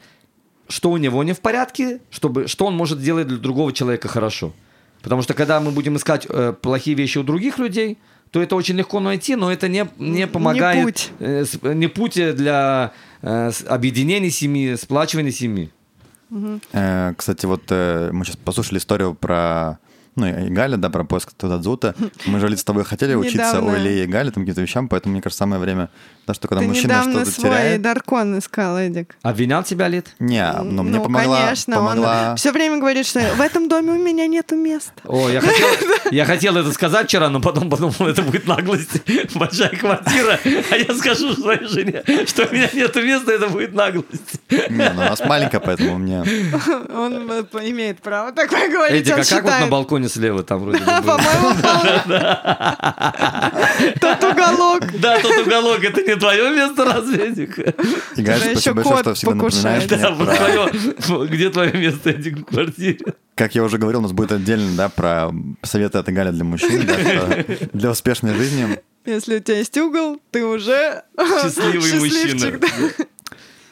что у него не в порядке, чтобы, что он может сделать для другого человека хорошо. Потому что когда мы будем искать э, плохие вещи у других людей, то это очень легко найти, но это не, не помогает. путь. э, с- не путь для э, объединения семьи, сплачивания семьи. Э, Кстати, вот э, мы сейчас послушали историю про ну, и Галя, да, про поиск Тудадзута. Мы же с тобой хотели учиться Недавно. у Ильи и Гали, там каким-то вещам, поэтому, мне кажется, самое время, да, что когда Ты мужчина недавно что-то свой теряет... даркон искал, Эдик. Обвинял тебя, Лид? Не, но мне ну, помогла, конечно, помогла... он все время говорит, что в этом доме у меня нету места. О, я хотел, я хотел это сказать вчера, но потом подумал, это будет наглость. Большая квартира, а я скажу своей жене, что у меня нет места, это будет наглость. Не, ну у нас маленькая, поэтому мне... Он э, имеет право такое говорить, Эдик, он а как вот на балконе слева там вроде? По-моему, тот уголок. Да, тот уголок, это не твое место, разве, Эдик? И Галя, Тогда спасибо большое, что всегда покушает. напоминаешь Да, мне где твое место, Эдик, в квартире? как я уже говорил, у нас будет отдельно, да, про советы от Галя для мужчин, для успешной жизни. Если у тебя есть угол, ты уже Счастливый мужчина.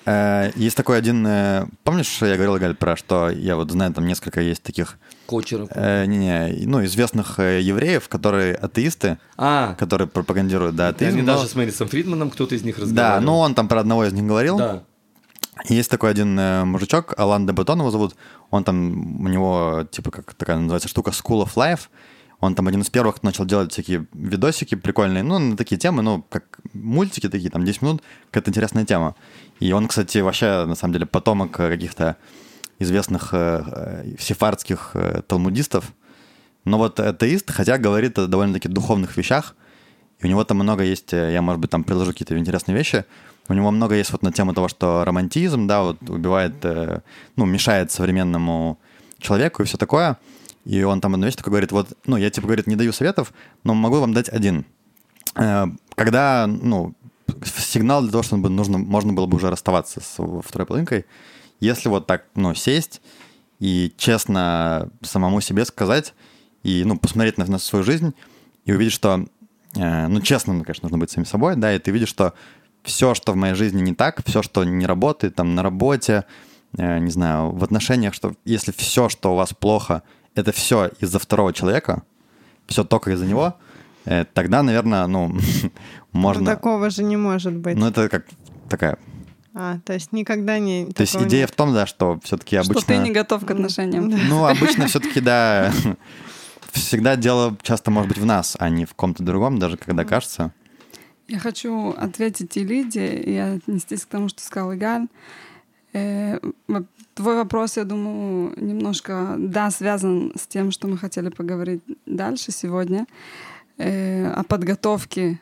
Да. Э, Есть такой один... э, Помнишь, я говорил, Галь, про что я вот знаю, там несколько есть таких, Кочеров. э, не-не, ну, известных евреев, которые атеисты, А, которые пропагандируют, да, атеизм. они но- даже с Мэрисом Фридманом кто-то из них Да, разговаривал. ну он там про одного из них говорил. Да. Есть такой один э, мужичок, Алан де Батон его зовут. Он там, у него, типа, как такая называется штука School of Life. Он там один из первых, начал делать всякие видосики прикольные, ну, на такие темы, ну, как мультики такие, там, 10 минут, какая-то интересная тема. И он, кстати, вообще, на самом деле, потомок э, каких-то известных э, э, сефардских э, талмудистов. Но вот атеист, хотя говорит о довольно-таки духовных вещах, и у него там много есть, э, я, может быть, там приложу какие-то интересные вещи. У него много есть вот на тему того, что романтизм, да, вот убивает, ну, мешает современному человеку и все такое. И он там одну вещь такой говорит, вот, ну, я, типа, говорит, не даю советов, но могу вам дать один. Э, Когда, ну, сигнал для того, чтобы нужно, можно было бы уже расставаться с второй половинкой, если вот так, ну, сесть и честно самому себе сказать, и, ну, посмотреть на, на свою жизнь и увидеть, что, э, ну, честно, конечно, нужно быть самим собой, да, и ты видишь, что все, что в моей жизни не так, все, что не работает, там, на работе, э, не знаю, в отношениях, что если все, что у вас плохо, это все из-за второго человека, все только из-за него, э, тогда, наверное, ну, Ну, можно... такого же не может быть. Ну, это как такая... А, то есть никогда не... То есть идея в том, да, что все-таки обычно... Что ты не готов к отношениям. Ну, обычно все-таки, да, всегда дело часто может быть в нас, а не в ком-то другом, даже когда кажется. Я хочу ответить и Лиде, и отнестись к тому, что сказал Игаль. Э, Твой вопрос, я думаю, немножко, да, связан с тем, что мы хотели поговорить дальше сегодня, э, о подготовке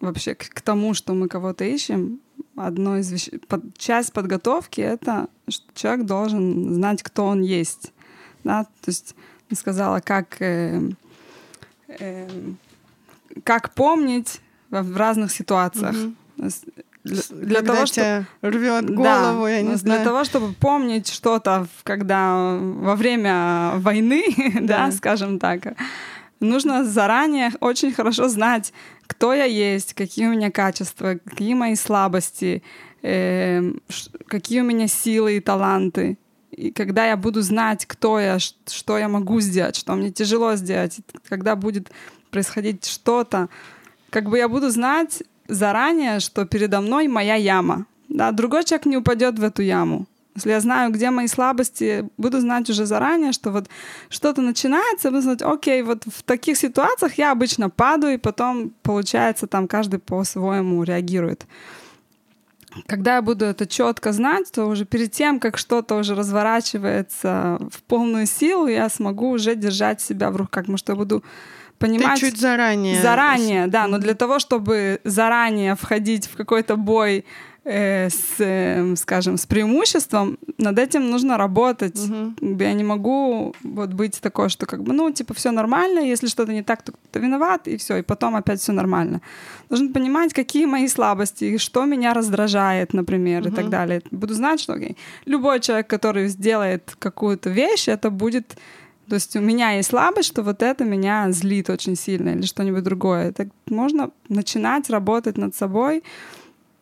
вообще к, к тому, что мы кого-то ищем. Одно из вещей, под- часть подготовки — это что человек должен знать, кто он есть. Да? То есть ты сказала, как, э, э, как помнить в, в разных ситуациях. Мгм. Для, для того, чтобы тебя рвет голову, да, я не но знаю. Для того, чтобы помнить что-то, когда во время войны, да, Да. скажем так, нужно заранее очень хорошо знать, кто я есть, какие у меня качества, какие мои слабости, ш- какие у меня силы и таланты. И когда я буду знать, кто я, что я могу сделать, что мне тяжело сделать, когда будет происходить что-то, как бы я буду знать заранее, что передо мной моя яма. Да, другой человек не упадет в эту яму. Если я знаю, где мои слабости, буду знать уже заранее, что вот что-то начинается, буду знать, окей, вот в таких ситуациях я обычно падаю, и потом, получается, там каждый по-своему реагирует. Когда я буду это четко знать, то уже перед тем, как что-то уже разворачивается в полную силу, я смогу уже держать себя в руках, потому что я буду понимать... Ты чуть заранее. Заранее, да, но для того, чтобы заранее входить в какой-то бой э, с, э, скажем, с преимуществом, над этим нужно работать. Бы Я не могу вот быть такой, что как бы, ну, типа, все нормально, если что-то не так, то кто-то виноват, и все, и потом опять все нормально. Должен понимать, какие мои слабости, что меня раздражает, например, и так далее. Буду знать, что окей, любой человек, который сделает какую-то вещь, это будет то есть у меня есть слабость, что вот это меня злит очень сильно или что-нибудь другое. Так можно начинать работать над собой.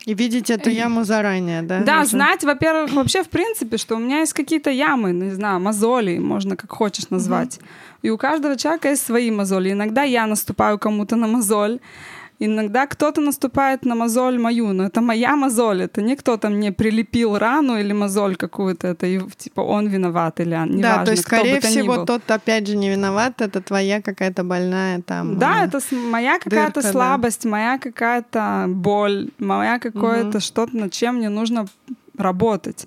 И видеть эту яму заранее, да? Да, уже? знать, во-первых, вообще в принципе, что у меня есть какие-то ямы, не знаю, мозоли, можно как хочешь назвать. И у каждого человека есть свои мозоли. Иногда я наступаю кому-то на мозоль, иногда кто-то наступает на мозоль мою, но это моя мозоль, это не кто-то мне прилепил рану или мозоль какую-то, это и, типа он виноват или он, неважно, Да, то есть, кто бы скорее то ни всего, был. тот опять же не виноват, это твоя какая-то больная там. Да, э, это моя какая-то дырка, да. слабость, моя какая-то боль, моя какое-то Мгм. что-то, над чем мне нужно работать.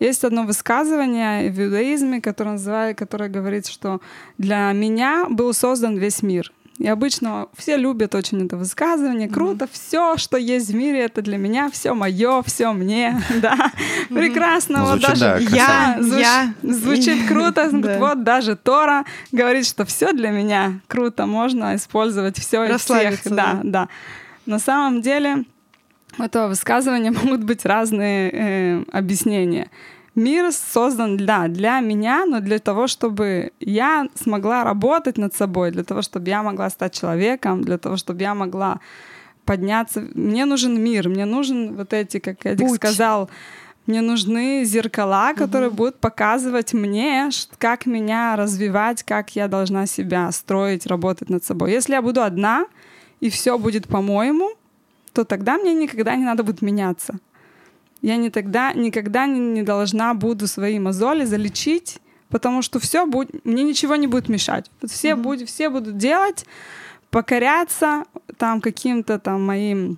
Есть одно высказывание в иудаизме, которое, называет, которое говорит, что для меня был создан весь мир. И обычно все любят очень это высказывание. Круто, все, что есть в мире, это для меня, все мое, все мне. Да, прекрасно. Ну, Вот звучит, да, даже красиво. я, звуч- Я. звучит круто. Да. Вот даже Тора говорит, что все для меня круто, можно использовать все и всех. Да, да. да. На самом деле у этого высказывания могут быть разные э, объяснения. Мир создан, да, для меня, но для того, чтобы я смогла работать над собой, для того, чтобы я могла стать человеком, для того, чтобы я могла подняться. Мне нужен мир, мне нужен вот эти, как Эдик Путь. сказал, мне нужны зеркала, которые будут показывать мне, как меня развивать, как я должна себя строить, работать над собой. Если я буду одна, и все будет по-моему, то тогда мне никогда не надо будет меняться. Я не тогда, никогда не, не должна буду свои мозоли залечить, потому что все будет, мне ничего не будет мешать. Вот все, будет, все будут делать, покоряться там каким-то там моим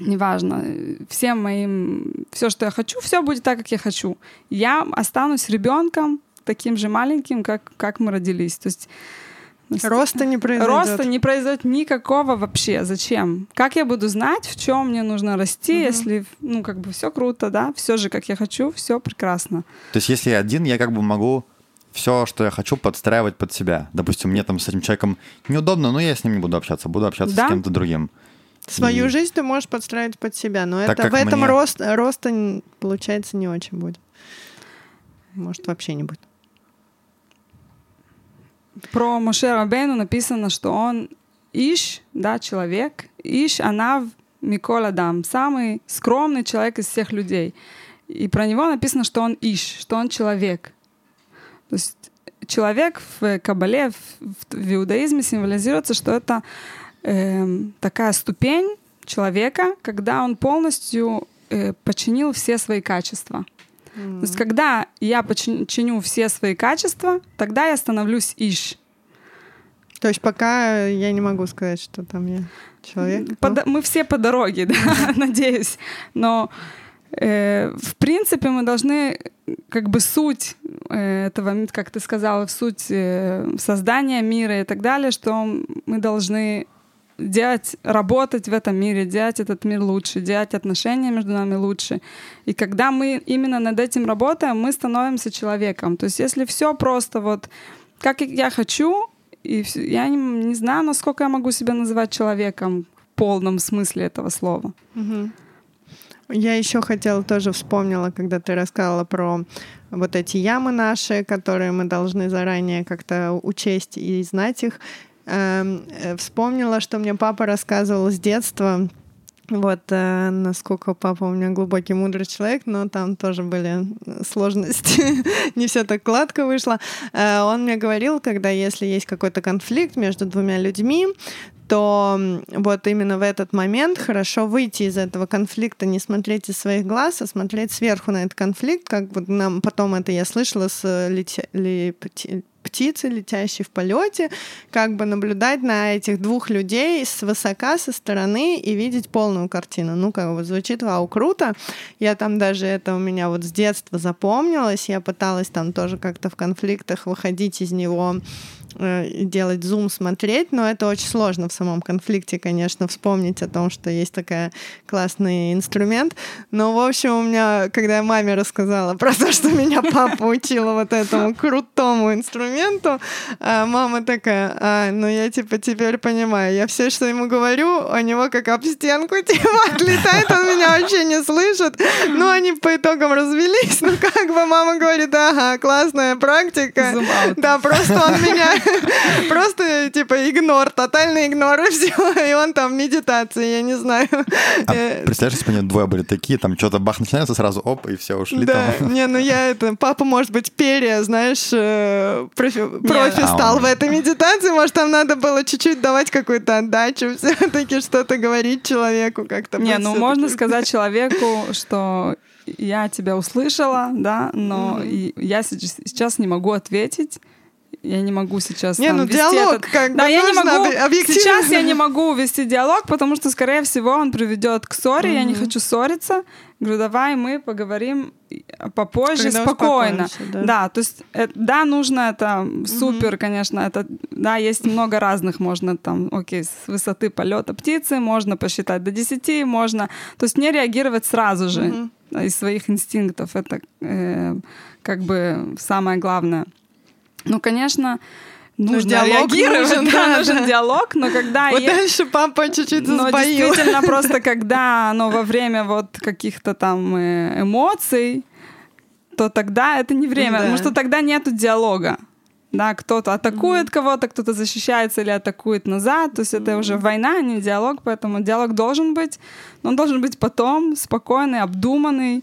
неважно, всем моим, все, что я хочу, все будет так, как я хочу. Я останусь ребенком таким же маленьким, как, как мы родились. То есть Роста не произойдет. Роста не произойдет никакого вообще. Зачем? Как я буду знать, в чем мне нужно расти, если, ну, как бы все круто, да, все же, как я хочу, все прекрасно. То есть если я один, я как бы могу все, что я хочу, подстраивать под себя. Допустим, мне там с этим человеком неудобно, но я с ним не буду общаться, буду общаться Да. с кем-то другим. Свою И- жизнь ты можешь подстраивать под себя, но Так это в этом мне- рост, роста, получается, не очень будет. Может, вообще не будет. Про Моше Рабейну написано, что он Иш, да, человек. Иш, она Миколь Адам, самый скромный человек из всех людей. И про него написано, что он Иш, что он человек. То есть человек в Кабале, в, в- иудаизме символизируется, что это эм, такая ступень человека, когда он полностью э, подчинил все свои качества. То есть, когда я подчин- чиню все свои качества, тогда я становлюсь иш. То есть пока я не могу сказать, что там я человек. По до- мы все по дороге, да, надеюсь. Но э, в принципе мы должны как бы суть э, этого, как ты сказала, в суть э, создания мира и так далее, что мы должны делать, работать в этом мире, делать этот мир лучше, делать отношения между нами лучше. И когда мы именно над этим работаем, мы становимся человеком. То есть если все просто вот как я хочу, и я не, не знаю, насколько я могу себя называть человеком в полном смысле этого слова. Мгм. Я еще хотела, тоже вспомнила, когда ты рассказала про вот эти ямы наши, которые мы должны заранее как-то учесть и знать их. Эм, э, Вспомнила, что мне папа рассказывал с детства. Вот э, насколько папа у меня глубокий, мудрый человек, но там тоже были э, сложности. Не все так гладко вышло. Э, Он мне говорил, когда если есть какой-то конфликт между двумя людьми, то вот именно в этот момент хорошо выйти из этого конфликта, не смотреть из своих глаз, а смотреть сверху на этот конфликт, как вот нам потом это я слышала с э, летя- ли- пти- птицы, летящей в полете, как бы наблюдать на этих двух людей с высока, со стороны и видеть полную картину. Ну, как бы звучит вау, круто. Я там даже это у меня вот с детства запомнилось. Я пыталась там тоже как-то в конфликтах выходить из него делать зум, смотреть, но это очень сложно в самом конфликте, конечно, вспомнить о том, что есть такой классный инструмент. Но, в общем, у меня, когда я маме рассказала про то, что меня папа учила вот этому крутому инструменту, а мама такая, а, ну я типа теперь понимаю, я все, что ему говорю, у него как об стенку типа отлетает, он меня вообще не слышит. Ну, они по итогам развелись, ну как бы мама говорит, ага, классная практика. Да, просто он меня просто типа игнор, тотальный игнор и все. И он там в медитации, я не знаю. А Э, представляешь, если бы они двое были такие, там что-то бах начинается, сразу оп, и все ушли Да, там. не, ну я это, папа, может быть, перья, знаешь, э, профи, профи А, стал он- в этой медитации, может, там надо было чуть-чуть давать какую-то отдачу, все-таки что-то говорить человеку как-то. Не, ну можно сказать человеку, что я тебя услышала, да, но и я сейчас не могу ответить. Я не могу сейчас Не, там, ну вести диалог этот- как бы Да, я не могу. объ- объективно. Сейчас я не могу вести диалог, потому что, скорее всего, он приведет к ссоре. Я не хочу ссориться. Говорю, давай мы поговорим попозже, Когда спокойно. успокоимся, да. то есть, э, да, нужно это супер, конечно, это, да, есть много разных, можно там, окей, с высоты полета птицы, можно посчитать до 10, можно, то есть не реагировать сразу же да, из своих инстинктов, это э, как бы самое главное. Ну, конечно, нужно диалог реагировать, нужен, да, да, нужен да. диалог, но когда Вот е- дальше папа чуть-чуть но сбоил. действительно просто когда, но во время вот каких-то там э, эмоций, то тогда это не время, Да. потому что тогда нету диалога. Да, кто-то атакует кого-то, кто-то защищается или атакует назад. То есть это уже война, а не диалог, поэтому диалог должен быть, но он должен быть потом спокойный, обдуманный.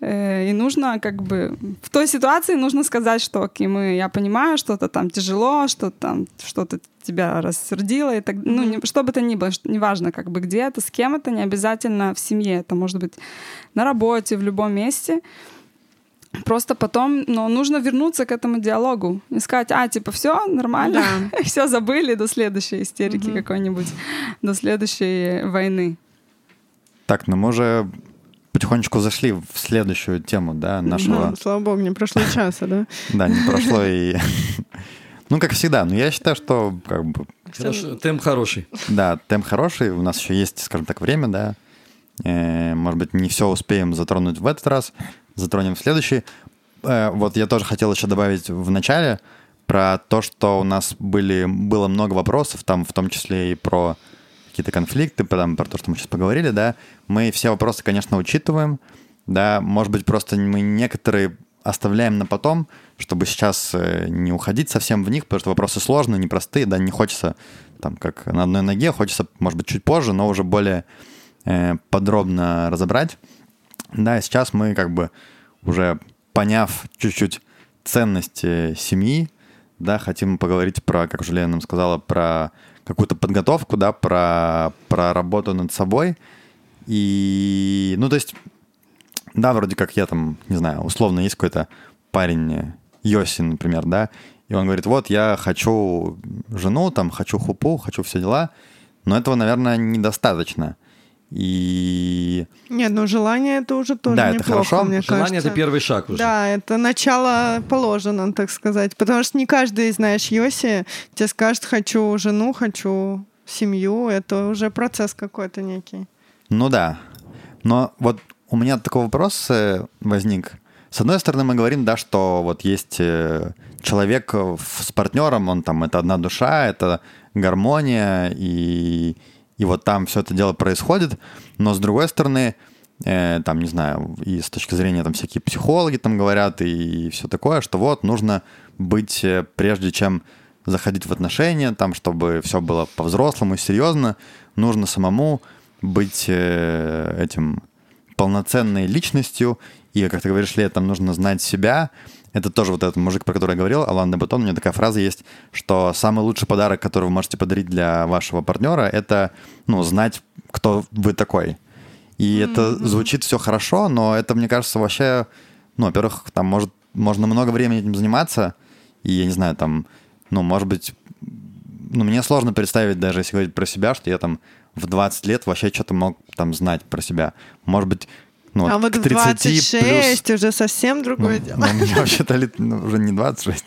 Э, И нужно как бы в той ситуации нужно сказать, что окей, мы, я понимаю, что-то там тяжело, что там что-то тебя рассердило, и так, ну, не- что бы то ни было, неважно, как бы где это, с кем это, не обязательно в семье, это может быть на работе, в любом месте. Просто потом, но нужно вернуться к этому диалогу и сказать, а, типа, все нормально, все забыли до следующей истерики какой-нибудь, до следующей войны. Так, ну мы уже потихонечку зашли в следующую тему, да, нашего... Ну, слава богу, не прошло часа, да? Да, не прошло и... Ну, как всегда, но я считаю, что как бы Хорошо, темп хороший. Да, темп хороший, у нас еще есть, скажем так, время, да. Э, Может быть, не все успеем затронуть в этот раз, затронем в следующий. Э, Вот я тоже хотел еще добавить в начале про то, что у нас были, было много вопросов, там в том числе и про какие-то конфликты, про, там, про то, что мы сейчас поговорили, да. Мы все вопросы, конечно, учитываем, да. Может быть, просто мы некоторые оставляем на потом, чтобы сейчас э, не уходить совсем в них, потому что вопросы сложные, непростые, да, не хочется там как на одной ноге, хочется, может быть, чуть позже, но уже более э, подробно разобрать. Да, и сейчас мы как бы уже поняв чуть-чуть ценности семьи, да, хотим поговорить про, как уже Лена нам сказала, про какую-то подготовку, да, про, про работу над собой. И, ну, то есть, да, вроде как я там, не знаю, условно есть какой-то парень, Йосин, например, да, и он говорит, вот, я хочу жену, там, хочу хупу, хочу все дела, но этого, наверное, недостаточно. И Нет, ну желание это уже тоже Да, это неплохо, хорошо. мне Желание кажется. это первый шаг уже. Да, это начало положено, так сказать. Потому что не каждый, знаешь, Йоси тебе скажет, хочу жену, хочу семью. Это уже процесс какой-то некий. Ну да. Но вот у меня такой вопрос э, возник. С одной стороны, мы говорим, да, что вот есть э, человек с партнером, он там, это одна душа, это гармония, и, и вот там все это дело происходит. Но с другой стороны, э, там, не знаю, и с точки зрения там всякие психологи там говорят, и все такое, что вот нужно быть, э, прежде чем заходить в отношения, там, чтобы все было по-взрослому и серьезно, нужно самому быть э, этим полноценной личностью. И, как ты говоришь, Ле, там нужно знать себя. Это тоже вот этот мужик, про который я говорил, Алан де Батон, у него такая фраза есть, что самый лучший подарок, который вы можете подарить для вашего партнера, это, ну, знать, кто вы такой. И это звучит все хорошо, но это, мне кажется, вообще, ну, во-первых, там может, можно много времени этим заниматься, и, я не знаю, там, ну, может быть, ну, мне сложно представить, даже если говорить про себя, что я там в 20 лет вообще что-то мог там знать про себя. Может быть, ну, а вот к в 30 26 плюс... уже совсем другое Ну, дело. ну, меня вообще-то лет ну, уже не 26.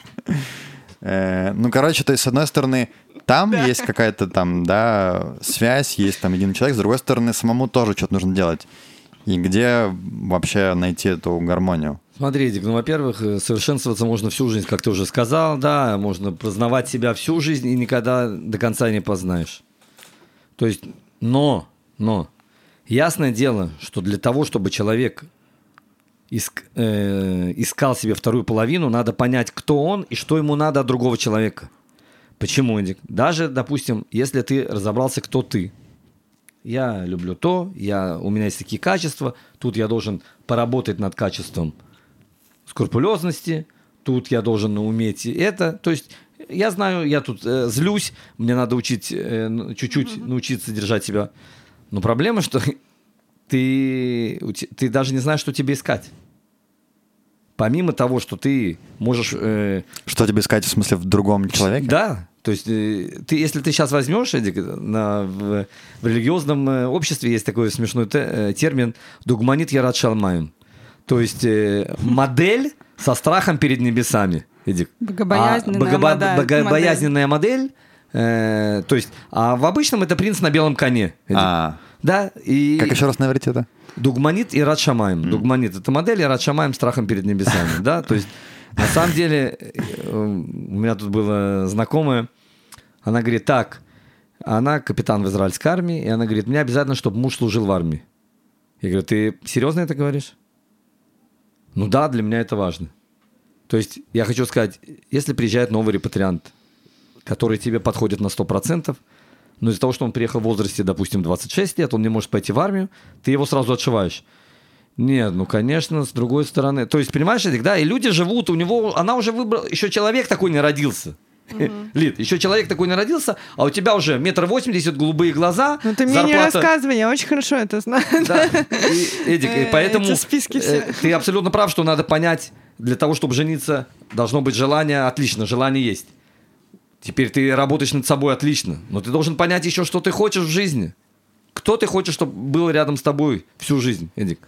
Э, Ну, короче, то есть, с одной стороны, там есть какая-то там, да, связь, есть там единый человек, с другой стороны, самому тоже что-то нужно делать. И где вообще найти эту гармонию? Смотри, Эдик, ну, во-первых, э, совершенствоваться можно всю жизнь, как ты уже сказал, да, можно познавать себя всю жизнь и никогда до конца не познаешь. То есть, но, но, ясное дело, что для того, чтобы человек иск- э, искал себе вторую половину, надо понять, кто он и что ему надо от другого человека. Почему, Эдик? Даже, допустим, если ты разобрался, кто ты, я люблю то, я, у меня есть такие качества, тут я должен поработать над качеством скрупулезности, тут я должен уметь это. То есть я знаю, я тут э, злюсь, мне надо учить, э, чуть-чуть научиться держать себя. Но проблема, что ты, ты даже не знаешь, что тебе искать. Помимо того, что ты можешь... э, Что тебе искать, в смысле, в другом человеке? да, то есть э, ты, если ты сейчас возьмешь, Эдик, на, в, в религиозном э, обществе есть такой смешной те- э, термин «дугманит ярат шалмаем». То есть э, модель со страхом перед небесами, Эдик. Богобоязненная А, богоба- модель- богобоязненная модель. Э, то есть, а в обычном это принц на белом коне. А, Да, и... как еще раз наверите это? Дугманит и Радшамаем. Дугманит это модель, и Радшамаем страхом перед небесами. Да, то есть на самом деле э, у меня тут была знакомая, она говорит, так, она капитан в израильской армии, и она говорит, мне обязательно, чтобы муж служил в армии. Я говорю, ты серьезно это говоришь? Ну да, для меня это важно. То есть я хочу сказать, если приезжает новый репатриант, который тебе подходит на 100%, но из-за того, что он приехал в возрасте, допустим, 26 лет, он не может пойти в армию, ты его сразу отшиваешь. Нет, ну, конечно, с другой стороны. То есть, понимаешь, Эдик, да, и люди живут, у него, она уже выбрала, еще человек такой не родился. Лид, еще человек такой не родился, а у тебя уже метр восемьдесят, голубые глаза. Ну ты мне не рассказывай, я очень хорошо это знаю. Да, и, Эдик, и поэтому списки все. Э, ты абсолютно прав, что надо понять, для того, чтобы жениться, должно быть желание, отлично, желание есть. Теперь ты работаешь над собой отлично, но ты должен понять еще, что ты хочешь в жизни. Кто ты хочешь, чтобы был рядом с тобой всю жизнь, Эдик?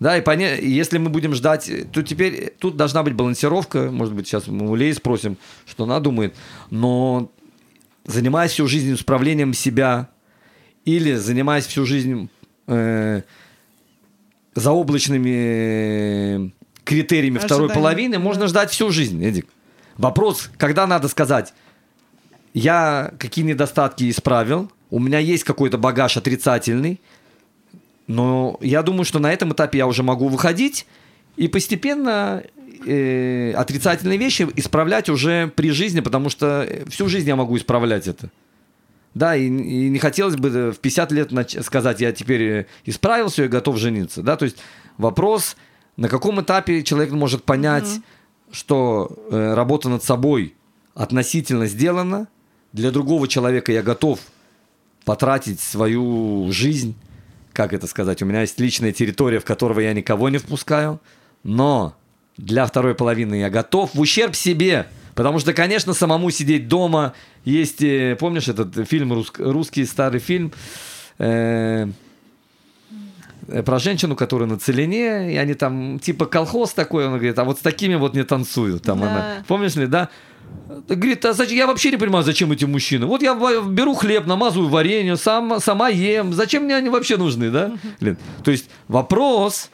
Да, и поня... если мы будем ждать, то теперь тут должна быть балансировка. Может быть, сейчас мы у Леи спросим, что она думает. Но занимаясь всю жизнь исправлением себя или занимаясь всю жизнь э, заоблачными критериями Ожидание. второй половины, можно ждать всю жизнь, Эдик. Вопрос, когда надо сказать, я какие недостатки исправил, у меня есть какой-то багаж отрицательный, но я думаю, что на этом этапе я уже могу выходить и постепенно э, отрицательные вещи исправлять уже при жизни, потому что всю жизнь я могу исправлять это. Да, и, и не хотелось бы в 50 лет нач- сказать, я теперь э, исправился и готов жениться. Да, то есть вопрос, на каком этапе человек может понять, mm-hmm. Что э, работа над собой относительно сделана, для другого человека я готов потратить свою жизнь как это сказать, у меня есть личная территория, в которую я никого не впускаю, но для второй половины я готов в ущерб себе. Потому что, конечно, самому сидеть дома есть, э, помнишь этот фильм, русский старый фильм, э, про женщину, которая на целине, и они там, типа колхоз такой, он говорит, а вот с такими вот не танцую. Там да. она, помнишь ли, да? Говорит, а зачем, я вообще не понимаю, зачем эти мужчины. Вот я беру хлеб, намазываю варенье, сам, сама ем. Зачем мне они вообще нужны, да? Блин. То есть вопрос,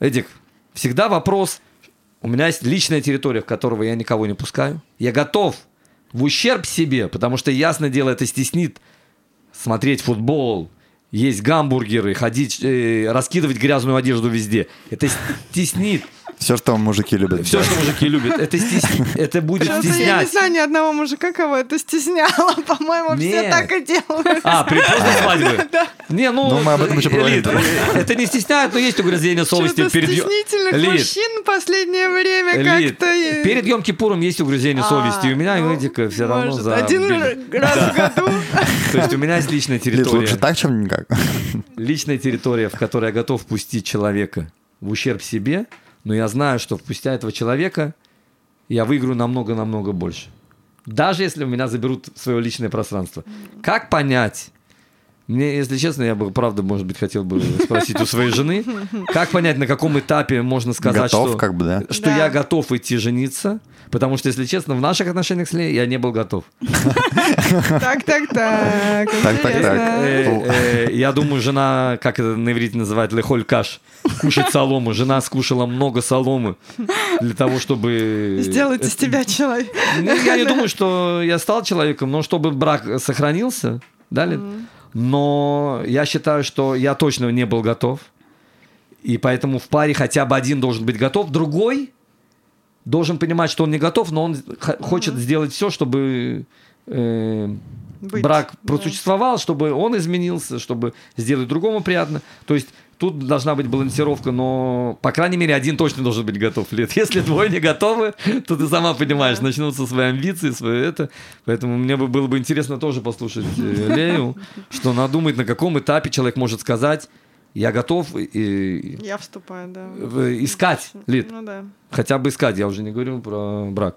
Эдик, всегда вопрос, у меня есть личная территория, в которого я никого не пускаю. Я готов в ущерб себе, потому что, ясное дело, это стеснит смотреть футбол, есть гамбургеры, ходить, э, раскидывать грязную одежду везде. Это стеснит все, что мужики любят. Все, что мужики любят. Это, стес... это будет стеснять. Я не знаю ни одного мужика, кого это стесняло. По-моему, все так и делают. А, при после свадьбы? Да. Не, ну... Ну, мы об этом еще поговорим. Это не стесняет, но есть угрызение совести. Перед... стеснительных Лид. мужчин в последнее время как-то... Перед Йом Кипуром есть угрызение а, совести. У меня, ну, Эдика, все равно за... Один раз в году. То есть у меня есть личная территория. лучше так, чем никак. Личная территория, в которой я готов пустить человека в ущерб себе – но я знаю, что впустя этого человека я выиграю намного-намного больше. Даже если у меня заберут свое личное пространство. Как понять? Мне, если честно, я бы, правда, может быть, хотел бы спросить у своей жены, как понять, на каком этапе можно сказать, готов, что, как бы, да? что да. я готов идти жениться, Потому что, если честно, в наших отношениях с Леей я не был готов. Так, так, так. Так, так, так. Э, э, я думаю, жена, как это на иврите называют, лехоль каш, кушать солому. Жена скушала много соломы для того, чтобы... Сделать из тебя человек. Ну, я не думаю, что я стал человеком, но чтобы брак сохранился, далее. Но я считаю, что я точно не был готов. И поэтому в паре хотя бы один должен быть готов, другой должен понимать, что он не готов, но он хочет сделать все, чтобы э, брак просуществовал, да. чтобы он изменился, чтобы сделать другому приятно. То есть тут должна быть балансировка, но, по крайней мере, один точно должен быть готов. Лет. Если двое не готовы, то ты сама понимаешь, начнутся свои амбиции, свои это. Поэтому мне бы было бы интересно тоже послушать э, Лею, что она думает, на каком этапе человек может сказать, я готов и, я вступаю, да. искать, Лид. Ну да. Хотя бы искать, я уже не говорю про брак.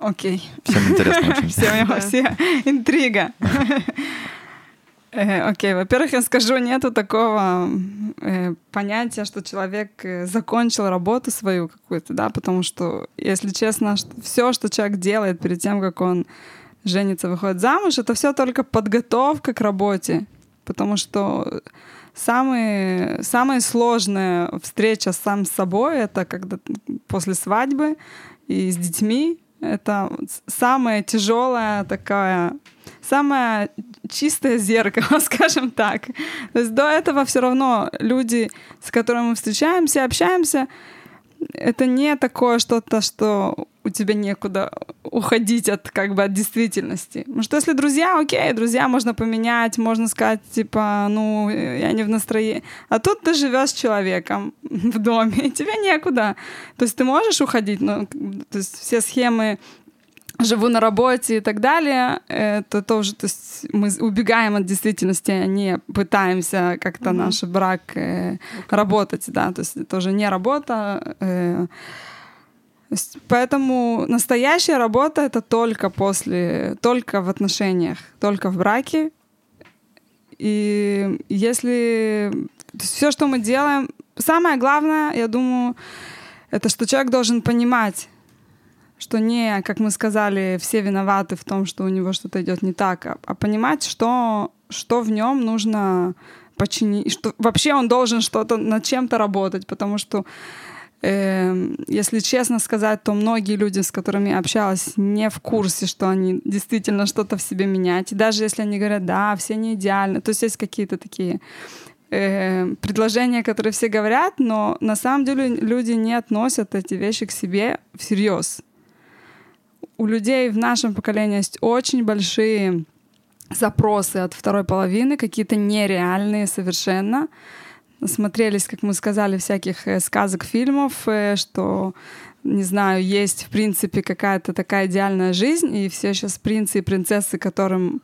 Окей. Всем интересно очень. Всем, да. все интрига. Э, окей, во-первых, я скажу, нету такого э, понятия, что человек э, закончил работу свою какую-то, да, потому что, если честно, все, что человек делает перед тем, как он женится, выходит замуж, это все только подготовка к работе потому что самые, самая сложная встреча сам с собой — это когда после свадьбы и с детьми. Это самая тяжелая такая, самая чистое зеркало, скажем так. То есть до этого все равно люди, с которыми мы встречаемся, общаемся, это не такое что-то, что у тебя некуда уходить от как бы от действительности. Потому что если друзья, окей, друзья можно поменять, можно сказать, типа, ну, я не в настроении. А тут ты живешь с человеком в доме, и тебе некуда. То есть ты можешь уходить, но то есть все схемы живу на работе и так далее, это тоже, то есть мы убегаем от действительности, а не пытаемся как-то mm-hmm. наш брак э, работать, да, то есть это уже не работа. Э, поэтому настоящая работа это только после, только в отношениях, только в браке. И если все, что мы делаем, самое главное, я думаю, это что человек должен понимать, что не, как мы сказали, все виноваты в том, что у него что-то идет не так, а, а понимать, что, что в нем нужно починить, что вообще он должен что-то над чем-то работать, потому что э, если честно сказать, то многие люди, с которыми общалась, не в курсе, что они действительно что-то в себе меняют. И даже если они говорят, да, все не идеально, то есть есть какие-то такие э, предложения, которые все говорят, но на самом деле люди не относят эти вещи к себе всерьез у людей в нашем поколении есть очень большие запросы от второй половины, какие-то нереальные совершенно. Смотрелись, как мы сказали, всяких э, сказок, фильмов, э, что не знаю, есть, в принципе, какая-то такая идеальная жизнь, и все сейчас принцы и принцессы, которым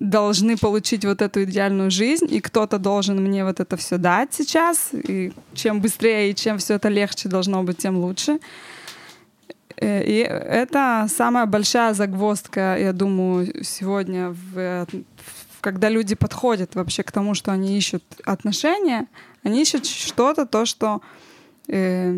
должны получить вот эту идеальную жизнь, и кто-то должен мне вот это все дать сейчас, и чем быстрее и чем все это легче должно быть, тем лучше. Э, и это самая большая загвоздка, я думаю, сегодня, в, когда люди подходят вообще к тому, что они ищут отношения, они ищут что-то, то, что э,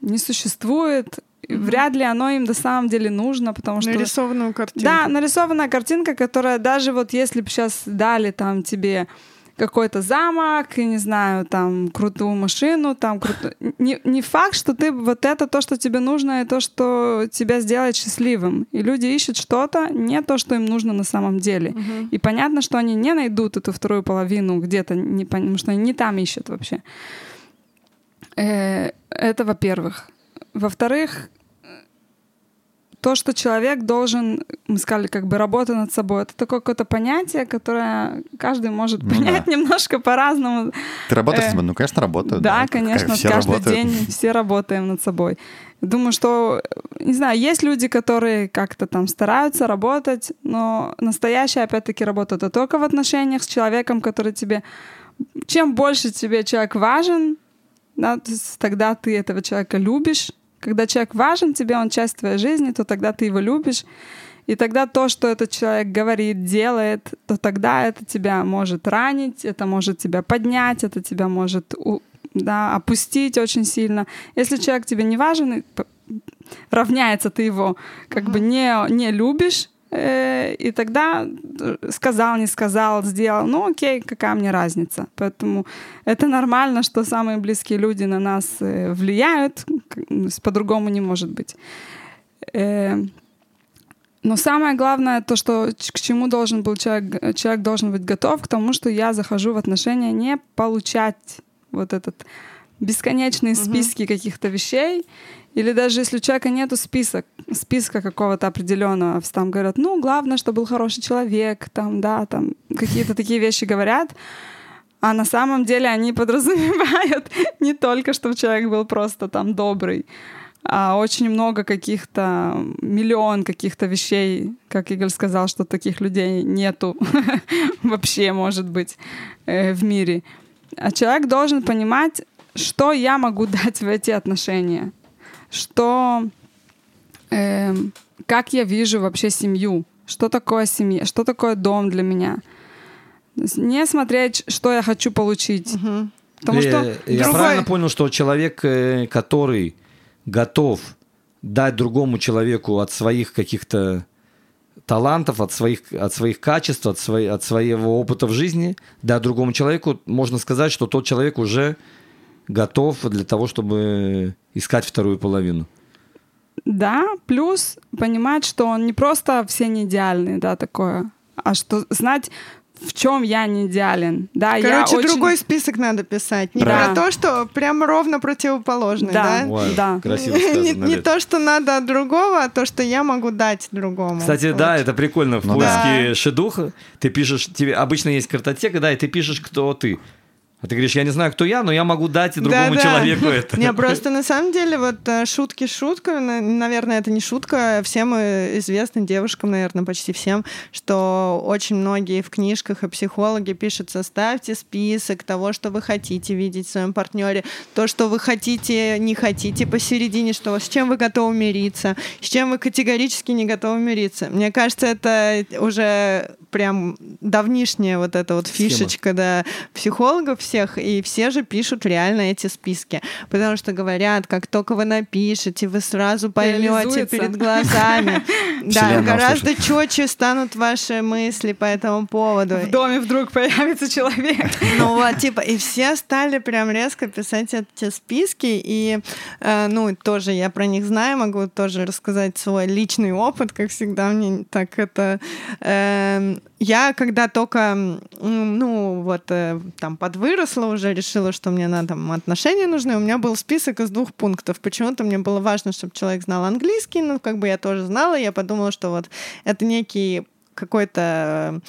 не существует, Mm-hmm. Вряд ли оно им на самом деле нужно, потому что... Нарисованную картинку. Да, нарисованная картинка, которая даже вот если бы сейчас дали там тебе какой-то замок, и не знаю, там, крутую машину, там, крутую... Не, не факт, что ты вот это то, что тебе нужно, и то, что тебя сделает счастливым. И люди ищут что-то, не то, что им нужно на самом деле. Uh-huh. И понятно, что они не найдут эту вторую половину где-то, не, потому что они не там ищут вообще. Э, это во-первых. Во-вторых, то, что человек должен, мы сказали, как бы работа над собой, это такое какое-то понятие, которое каждый может ну, понять да. немножко по-разному. Ты работаешь над собой? Ну, конечно, работаю. Да, да конечно, каждый работают. день все работаем над собой. Думаю, что, не знаю, есть люди, которые как-то там стараются работать, но настоящая, опять-таки, работа это только в отношениях с человеком, который тебе... Чем больше тебе человек важен, да, тогда ты этого человека любишь, когда человек важен тебе, он часть твоей жизни, то тогда ты его любишь. И тогда то, что этот человек говорит, делает, то тогда это тебя может ранить, это может тебя поднять, это тебя может да, опустить очень сильно. Если человек тебе не важен, равняется, ты его как бы не, не любишь, и тогда э, сказал, не сказал, сделал, ну окей, какая мне разница. Поэтому это нормально, что самые близкие люди на нас э, влияют, по-другому не может быть. Но самое главное то, что к чему должен был человек, человек должен быть готов, к тому, что я захожу в отношения не получать вот этот бесконечные списки mm-hmm. каких-то вещей или даже если у человека нету список, списка какого-то определенного, там говорят, ну, главное, что был хороший человек, там, да, там, какие-то такие вещи говорят, а на самом деле они подразумевают не только, чтобы человек был просто там добрый, а очень много каких-то, миллион каких-то вещей, как Игорь сказал, что таких людей нету вообще, может быть, э, в мире. А человек должен понимать, что я могу дать в эти отношения что э, как я вижу вообще семью, что такое семья, что такое дом для меня. Не смотреть, что я хочу получить. Угу. Потому что я другой... правильно понял, что человек, э, который готов дать другому человеку от своих каких-то талантов, от своих, от своих качеств, от, своей, от своего опыта в жизни, дать другому человеку, можно сказать, что тот человек уже готов для того, чтобы искать вторую половину. Да, плюс понимать, что он не просто все не идеальные, да, такое, а что знать в чем я не идеален. Да, Короче, я очень... другой список надо писать. Не Да. про то, что прям ровно противоположный, да? Да. Ой, Да. Красиво не, сказано, не Лид. то, что надо от другого, а то, что я могу дать другому. Кстати, Вот. да, это прикольно. В Ну поиске шедуха ты пишешь, тебе обычно есть картотека, да, и ты пишешь, кто ты. А ты говоришь, я не знаю, кто я, но я могу дать и другому Да-да. человеку это. Не, просто на самом деле вот э, шутки шутками, наверное, это не шутка, всем э, известно, девушкам, наверное, почти всем, что очень многие в книжках и психологи пишут, составьте список того, что вы хотите видеть в своем партнере, то, что вы хотите, не хотите посередине, что с чем вы готовы мириться, с чем вы категорически не готовы мириться. Мне кажется, это уже прям давнишняя вот эта вот Схема. фишечка да, психологов всех, и все же пишут реально эти списки, потому что говорят, как только вы напишете, вы сразу поймете перед глазами. Да, гораздо четче станут ваши мысли по этому поводу. В доме вдруг появится человек. Ну вот, типа, и все стали прям резко писать эти списки, и, э, ну, тоже я про них знаю, могу тоже рассказать свой личный опыт, как всегда, мне так это... эм, я когда только, ну, вот, э, там, подвыросла уже, решила, что мне надо там отношения нужны, у меня был список из двух пунктов. Почему-то мне было важно, чтобы человек знал английский, ну, как бы я тоже знала, я подумала, что вот это некий какой-то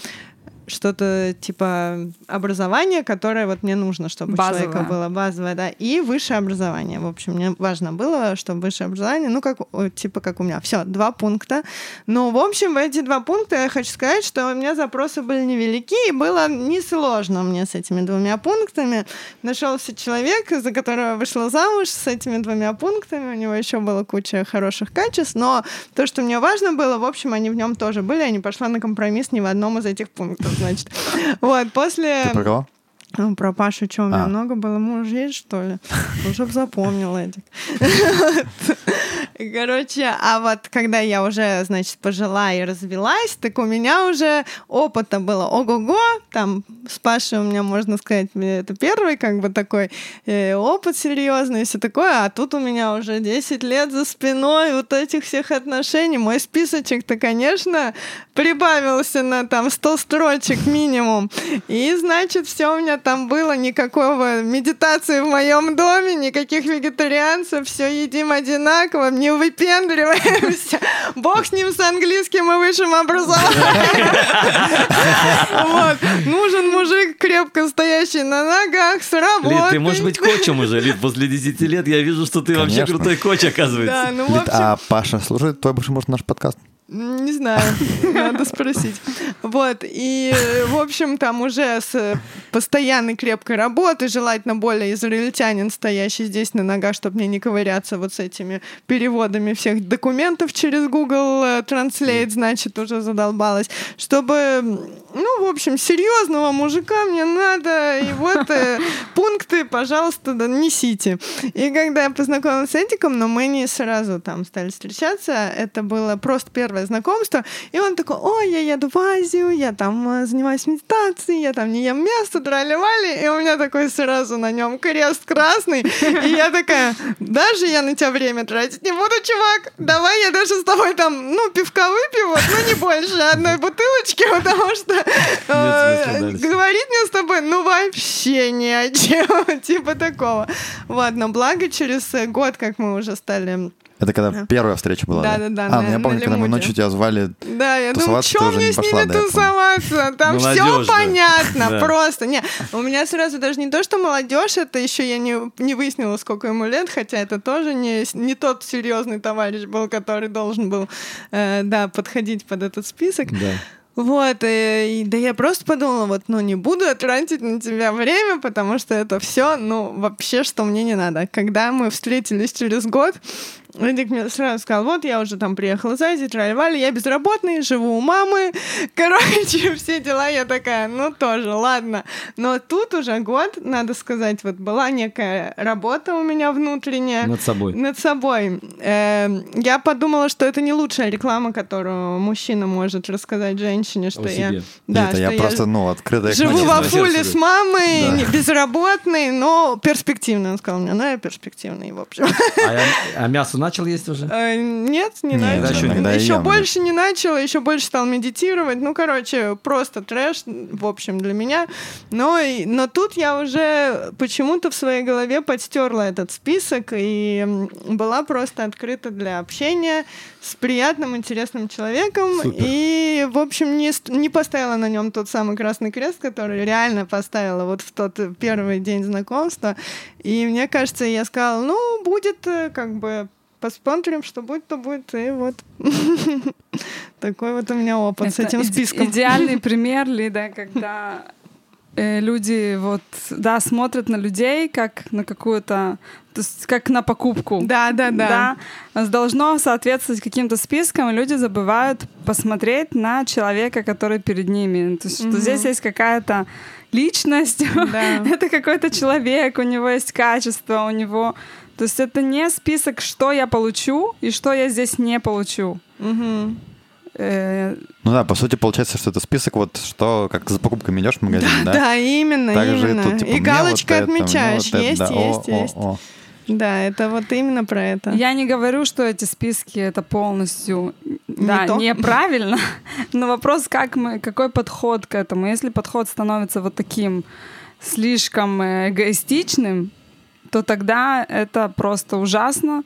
что-то типа образование, которое вот мне нужно, чтобы у Базовое. человека было базовое, да, и высшее образование. В общем, мне важно было, чтобы высшее образование, ну, как, типа как у меня. Все, два пункта. Но, в общем, в эти два пункта я хочу сказать, что у меня запросы были невелики, и было несложно мне с этими двумя пунктами. Нашелся человек, за которого вышла замуж с этими двумя пунктами, у него еще была куча хороших качеств, но то, что мне важно было, в общем, они в нем тоже были, я не пошла на компромисс ни в одном из этих пунктов, значит. Вот, после... Ты про кого? Ну, про Пашу что, у меня А. много было? Муж есть, что ли? Уже б запомнил этих. Короче, а вот когда я уже, значит, пожила и развелась, так у меня уже опыта было ого-го. Там с Пашей у меня, можно сказать, это первый как бы такой э, опыт серьезный и все такое. А тут у меня уже 10 лет за спиной вот этих всех отношений. Мой списочек-то, конечно, прибавился на там 100 строчек минимум. И, значит, все у меня там было, никакого медитации в моем доме, никаких вегетарианцев, все едим одинаково, не выпендриваемся. Бог с ним с английским и высшим образованием. Нужен мужик, крепко стоящий на ногах, с Лид, работой. ты можешь быть коучем уже, Лид, после 10 лет я вижу, что ты вообще крутой коуч, оказывается. Да, ну, в Лид, общем, а Паша слушает твой бывший муж наш подкаст? Не знаю, надо спросить. Вот, и, в общем, там уже с постоянной крепкой работой, желательно более израильтянин, стоящий здесь на ногах, чтобы мне не ковыряться вот с этими переводами всех документов через Google э, Translate, значит, уже задолбалась, чтобы, ну, в общем, серьезного мужика мне надо, и вот э, пункты, пожалуйста, да, несите. И когда я познакомилась с Эдиком, но мы не сразу там стали встречаться, это было просто первое знакомство, и он такой, ой, я еду в Азию, я там э, занимаюсь медитацией, я там не ем мясо, драли и у меня такой сразу на нем крест красный, и я такая, даже я на тебя время тратить не буду, чувак, давай я даже с тобой там, ну, пивка выпью, вот, но не больше одной бутылочки, потому что э, говорить мне с тобой, ну, вообще ни о чем, типа такого. Вот, но благо через э, год, как мы уже стали Это когда первая встреча была? Да-да-да, А, ну на- я помню, на когда мы ночью тебя звали. Да, я думаю, что мне не с ними да, тусоваться? Там все Молодежь, да. понятно, Да. просто. Не, у меня сразу даже не то, что молодежь, это еще я не, не выяснила, сколько ему лет, хотя это тоже не, не тот серьезный товарищ был, который должен был, э, да, подходить под этот список. Да. Вот, и, и- да я просто подумала, вот, ну, не буду тратить на тебя время, потому что это все, ну, вообще, что мне не надо. Когда мы встретились через год, Эдик мне сразу сказал, вот, я уже там приехала из Азии, тролливали, я безработный, живу у мамы, короче, все дела, я такая, ну, тоже, ладно. Но тут уже год, надо сказать, вот была некая работа у меня внутренняя, Над собой. над собой. Эм, Я подумала, что это не лучшая реклама, которую мужчина может рассказать женщине, что я, себе. да, это что я просто, ну, открытая живу во фуле с мамой, безработный, но перспективный. Он сказал мне, ну я перспективный, в общем. А, я- а мясо начал есть уже? Э, Нет, не Нет, начал. еще не- еще да. больше не начал, еще больше стал медитировать. Ну, короче, просто трэш, в общем, для меня. Но, и- но тут я уже почему-то в своей голове подстерла этот список и была просто открыта для общения с приятным, интересным человеком. Супер. И, в общем, не, не поставила на нем тот самый красный крест, который реально поставила вот в тот первый день знакомства. И мне кажется, я сказала, ну, будет э, как бы посмотрим, что будет, то будет. И вот такой вот у меня опыт с этим списком. Идеальный пример, Лида, когда э, люди вот, да, смотрят на людей как на какую-то, как на покупку. Да, да, да. Да, должно соответствовать каким-то спискам, и люди забывают посмотреть на человека, который перед ними. То есть, что Мгм. здесь есть какая-то личность, Да. это какой-то человек, у него есть качество, у него... То есть это не список, что я получу и что я здесь не получу. Э, Ну да, по сути, получается, что это список, вот что, как за покупками идешь в магазин, да? Да, именно, Так же и именно. тут, типа, и мне галочкой вот это, отмечаешь. вот это, есть, да, о, есть, о, есть. о. Да, это вот именно про это. Я не говорю, что эти списки это полностью Не да, то? неправильно, но вопрос, как мы, какой подход к этому. Если подход становится вот таким слишком э, эгоистичным, то тогда это просто ужасно.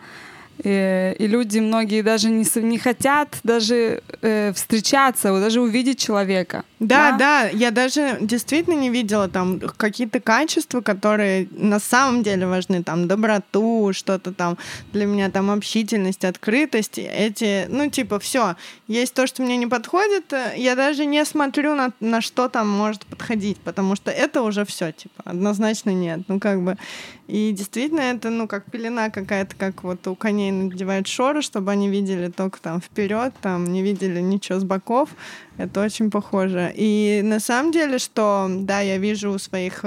И, и люди многие даже не, не хотят даже э, встречаться, даже увидеть человека. Да, да, я даже действительно не видела там какие-то качества, которые на самом деле важны, там доброту, что-то там для меня там общительность, открытость, эти, ну типа все, есть то, что мне не подходит, э, я даже не смотрю на, на что там может подходить, потому что это уже все, типа однозначно нет, ну как бы и действительно это ну как пелена какая-то, как вот у коней надевают шоры, чтобы они видели только там вперед, там не видели ничего с боков, это очень похоже. И на самом деле, что, да, я вижу у своих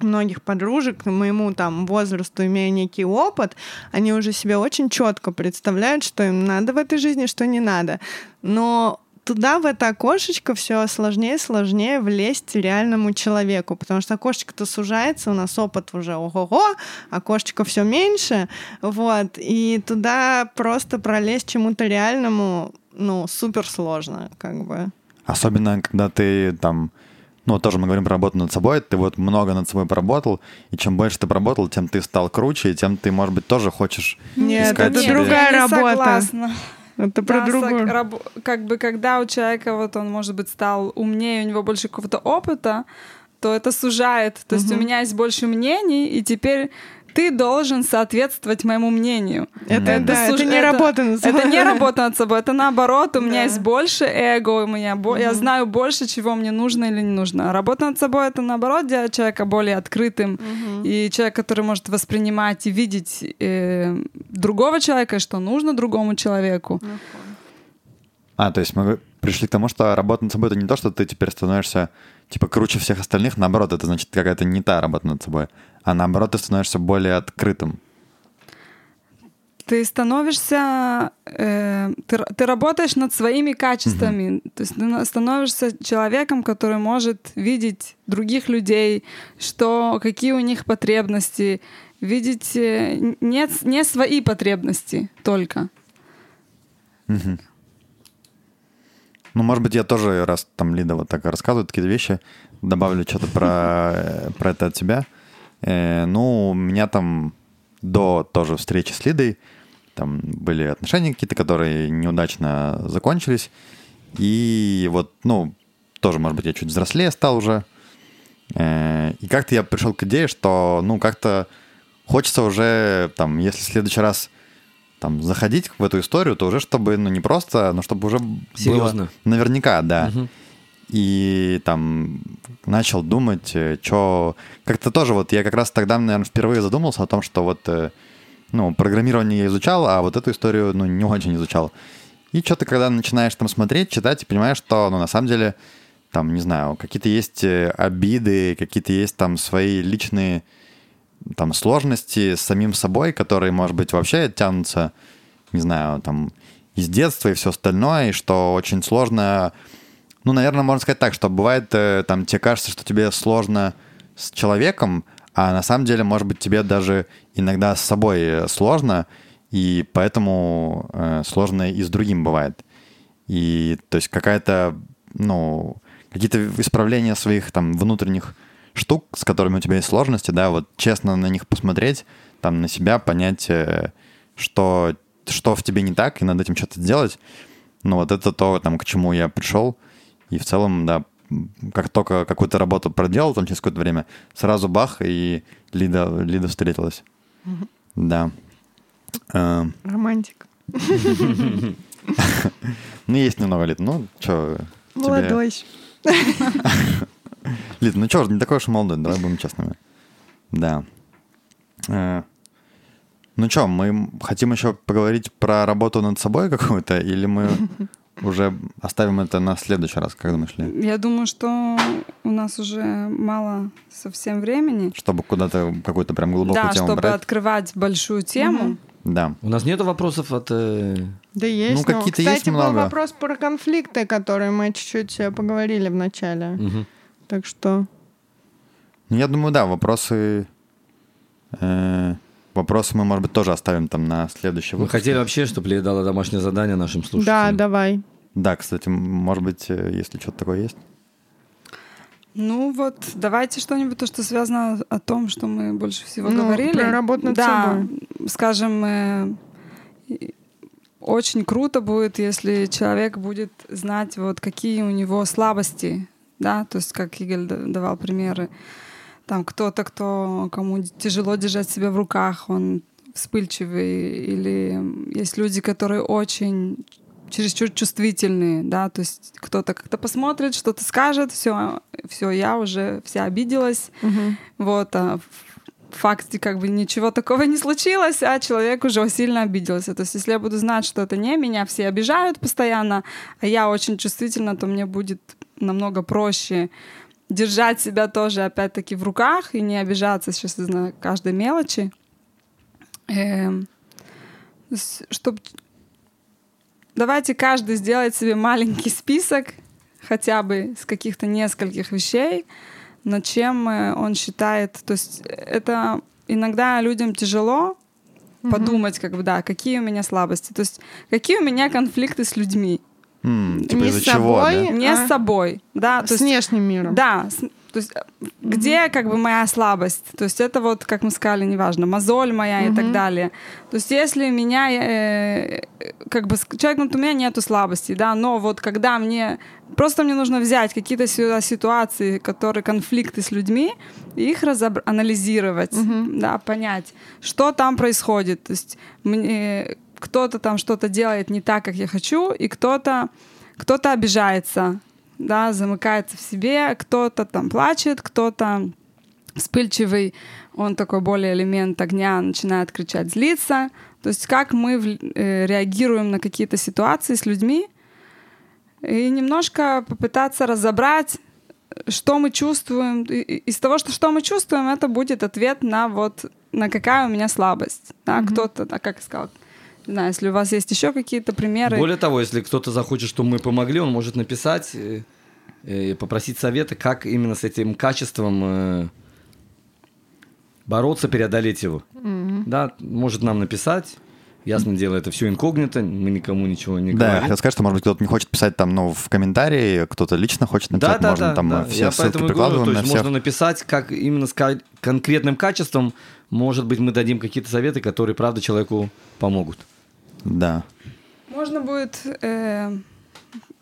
многих подружек, моему там возрасту, имея некий опыт, они уже себе очень четко представляют, что им надо в этой жизни, что не надо. Но туда, в это окошечко, все сложнее и сложнее влезть реальному человеку, потому что окошечко-то сужается, у нас опыт уже ого-го, окошечко все меньше, вот, и туда просто пролезть чему-то реальному, ну, супер сложно, как бы. Особенно, когда ты там, ну, тоже мы говорим про работу над собой, ты вот много над собой поработал, и чем больше ты поработал, тем ты стал круче, и тем ты, может быть, тоже хочешь Нет, искать это себе. другая работа. согласна. Это про Да, другую. сог- раб- как бы когда у человека вот он может быть стал умнее, у него больше какого-то опыта, то это сужает. То есть у меня есть больше мнений, и теперь ты должен соответствовать моему мнению. Это, да, суж- это не работа над собой. Это не работа над собой, это наоборот. У меня Да. есть больше эго, у меня бо- я Мгм. знаю больше, чего мне нужно или не нужно. А работа над собой это наоборот делает человека более открытым Мгм. и человек, который может воспринимать и видеть э, другого человека, и что нужно другому человеку. А, то есть мы пришли к тому, что работа над собой — это не то, что ты теперь становишься, типа, круче всех остальных, наоборот, это значит какая-то не та работа над собой, а наоборот, ты становишься более открытым. Ты становишься, э, ты, ты работаешь над своими качествами, то есть ты становишься человеком, который может видеть других людей, что какие у них потребности, видеть э, не, не свои потребности только. Мгм. Ну, может быть, я тоже, раз там Лида вот так рассказывает какие-то вещи, добавлю что-то про, э, про это от себя. Э, ну, у меня там до тоже встречи с Лидой там были отношения какие-то, которые неудачно закончились. И вот, ну, тоже, может быть, я чуть взрослее стал уже. Э, И как-то я пришел к идее, что, ну, как-то хочется уже, там, если в следующий раз там заходить в эту историю, то уже чтобы, ну, не просто, но чтобы уже Серьезно. было наверняка, да. Мгм. И там начал думать, что... Как-то тоже вот я как раз тогда, наверное, впервые задумался о том, что вот, э, ну, программирование я изучал, а вот эту историю, ну, не очень изучал. И что-то, когда начинаешь там смотреть, читать, и понимаешь, что, ну, на самом деле, там, не знаю, какие-то есть э, обиды, какие-то есть там свои личные там сложности с самим собой, которые, может быть, вообще тянутся, не знаю, там, из детства и все остальное, и что очень сложно ну, наверное, можно сказать так, что бывает, э, там, тебе кажется, что тебе сложно с человеком, а на самом деле, может быть, тебе даже иногда с собой э, сложно, и поэтому э, сложно и с другим бывает. И то есть какая-то, ну, какие-то исправления своих там внутренних штук, с которыми у тебя есть сложности, да, вот честно на них посмотреть, там на себя понять, э, что, что в тебе не так, и над этим что-то сделать. Ну вот это то, там, к чему я пришел. И в целом, да, как только какую-то работу проделал, там через какое-то время, сразу бах, и Лида, Лида встретилась. Да. Э, Романтик. Ну, есть немного, Лид. Ну, что, Молодой. Лид, ну что, не такой уж и молодой, давай будем честными. Да. Э, Ну что, мы хотим еще поговорить про работу над собой какую-то, или мы уже оставим это на следующий раз, как думаешь, Ли? Я думаю, что у нас уже мало совсем времени. Чтобы куда-то какую-то прям глубокую да, тему чтобы брать. открывать большую тему. Да. У нас нету вопросов от... э, Да есть. Ну, но, какие-то Кстати, есть был много. вопрос про конфликты, которые мы чуть-чуть э, поговорили в начале. мгм. Так что... Ну, я думаю, да, вопросы... э, вопросы мы, может быть, тоже оставим там на следующий Мы выпуск. хотели вообще, чтобы Лия дала домашнее задание нашим Да, слушателям. давай. Да, кстати, может быть, э, если что-то такое есть. Ну вот, давайте что-нибудь, то, что связано о том, что мы больше всего Ну, говорили. про работу над да, собой. скажем, э, очень круто будет, если человек будет знать, вот какие у него слабости, да, то есть как Игорь да- давал примеры, там кто-то, кто кому тяжело держать себя в руках, он вспыльчивый, или есть люди, которые очень чересчур чувствительные, да, то есть кто-то как-то посмотрит, что-то скажет, все, все, я уже вся обиделась, Мгм. вот, а в факте как бы ничего такого не случилось, а человек уже сильно обиделся. То есть если я буду знать, что это не меня, все обижают постоянно, а я очень чувствительна, то мне будет намного проще держать себя тоже опять-таки в руках и не обижаться сейчас на каждой мелочи. Чтобы Давайте каждый сделает себе маленький список хотя бы с каких-то нескольких вещей, над чем э, он считает. То есть это иногда людям тяжело подумать, как бы, да, какие у меня слабости. То есть какие у меня конфликты с людьми. М, типа Не из-за с чего, собой, да? Не А? с собой, да. То С есть, внешним миром. да, с- то есть э, где как бы моя слабость? То есть это вот, как мы сказали, неважно, мозоль моя и так далее. То есть если меня, э, как бы, ск- человек, ну, у меня нету слабостей, да, но вот когда мне, просто мне нужно взять какие-то сю- ситуации, которые конфликты с людьми, и их разобр- анализировать, Мгм. да, понять, что там происходит. То есть мне кто-то там что-то делает не так, как я хочу, и кто-то кто-то обижается, да, замыкается в себе, кто-то там плачет, кто-то вспыльчивый, он такой более элемент огня, начинает кричать, злиться. То есть как мы в- э, реагируем на какие-то ситуации с людьми, и немножко попытаться разобрать, что мы чувствуем. И- и- Из того, что, что мы чувствуем, это будет ответ на вот на какая у меня слабость. Да, Кто-то, да, как я сказала, не знаю, если у вас есть еще какие-то примеры. Более того, если кто-то захочет, чтобы мы помогли, он может написать э, э, попросить совета, как именно с этим качеством э, бороться, преодолеть его. Да, может нам написать. Ясно дело, это все инкогнито, мы никому ничего не Да, я говорим. хотел сказать, что, может быть, кто-то не хочет писать там, ну, в комментарии, кто-то лично хочет Да, написать, да, можно да, там да. все Я ссылки и говорю, прикладываем то на есть всех. можно написать, как именно с конкретным качеством, может быть, мы дадим какие-то советы, которые, правда, человеку помогут. Да. Можно будет э,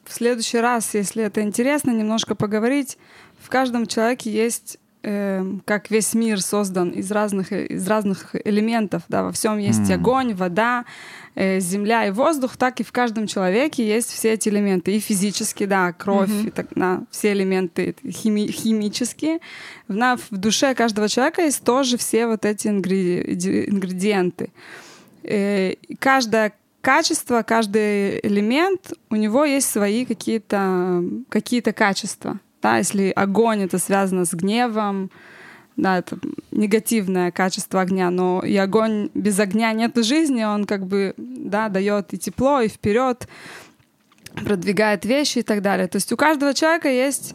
в следующий раз, если это интересно, немножко поговорить. В каждом человеке есть, э, как весь мир создан из разных, из разных элементов. Да, во всем есть М. огонь, вода, э, земля и воздух, так и в каждом человеке есть все эти элементы. И физически, да, кровь, Мгм. и так, да, все элементы хими- химические. В, на, в душе каждого человека есть тоже все вот эти ингреди- ингредиенты. И каждое качество, каждый элемент, у него есть свои какие-то какие качества. Да, если огонь это связано с гневом, да, это негативное качество огня, но и огонь без огня нет жизни, он как бы, да, дает и тепло, и вперед, продвигает вещи и так далее. То есть у каждого человека есть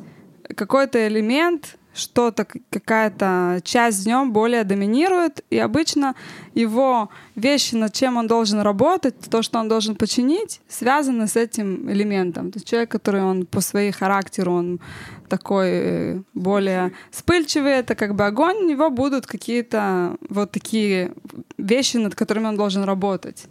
какой-то элемент, что-то, какая-то часть в нем более доминирует, и обычно его вещи, над чем он должен работать, то, что он должен починить, связаны с этим элементом. То есть человек, который он по своей характеру, он такой э, более вспыльчивый, это как бы огонь, у него будут какие-то вот такие вещи, над которыми он должен работать.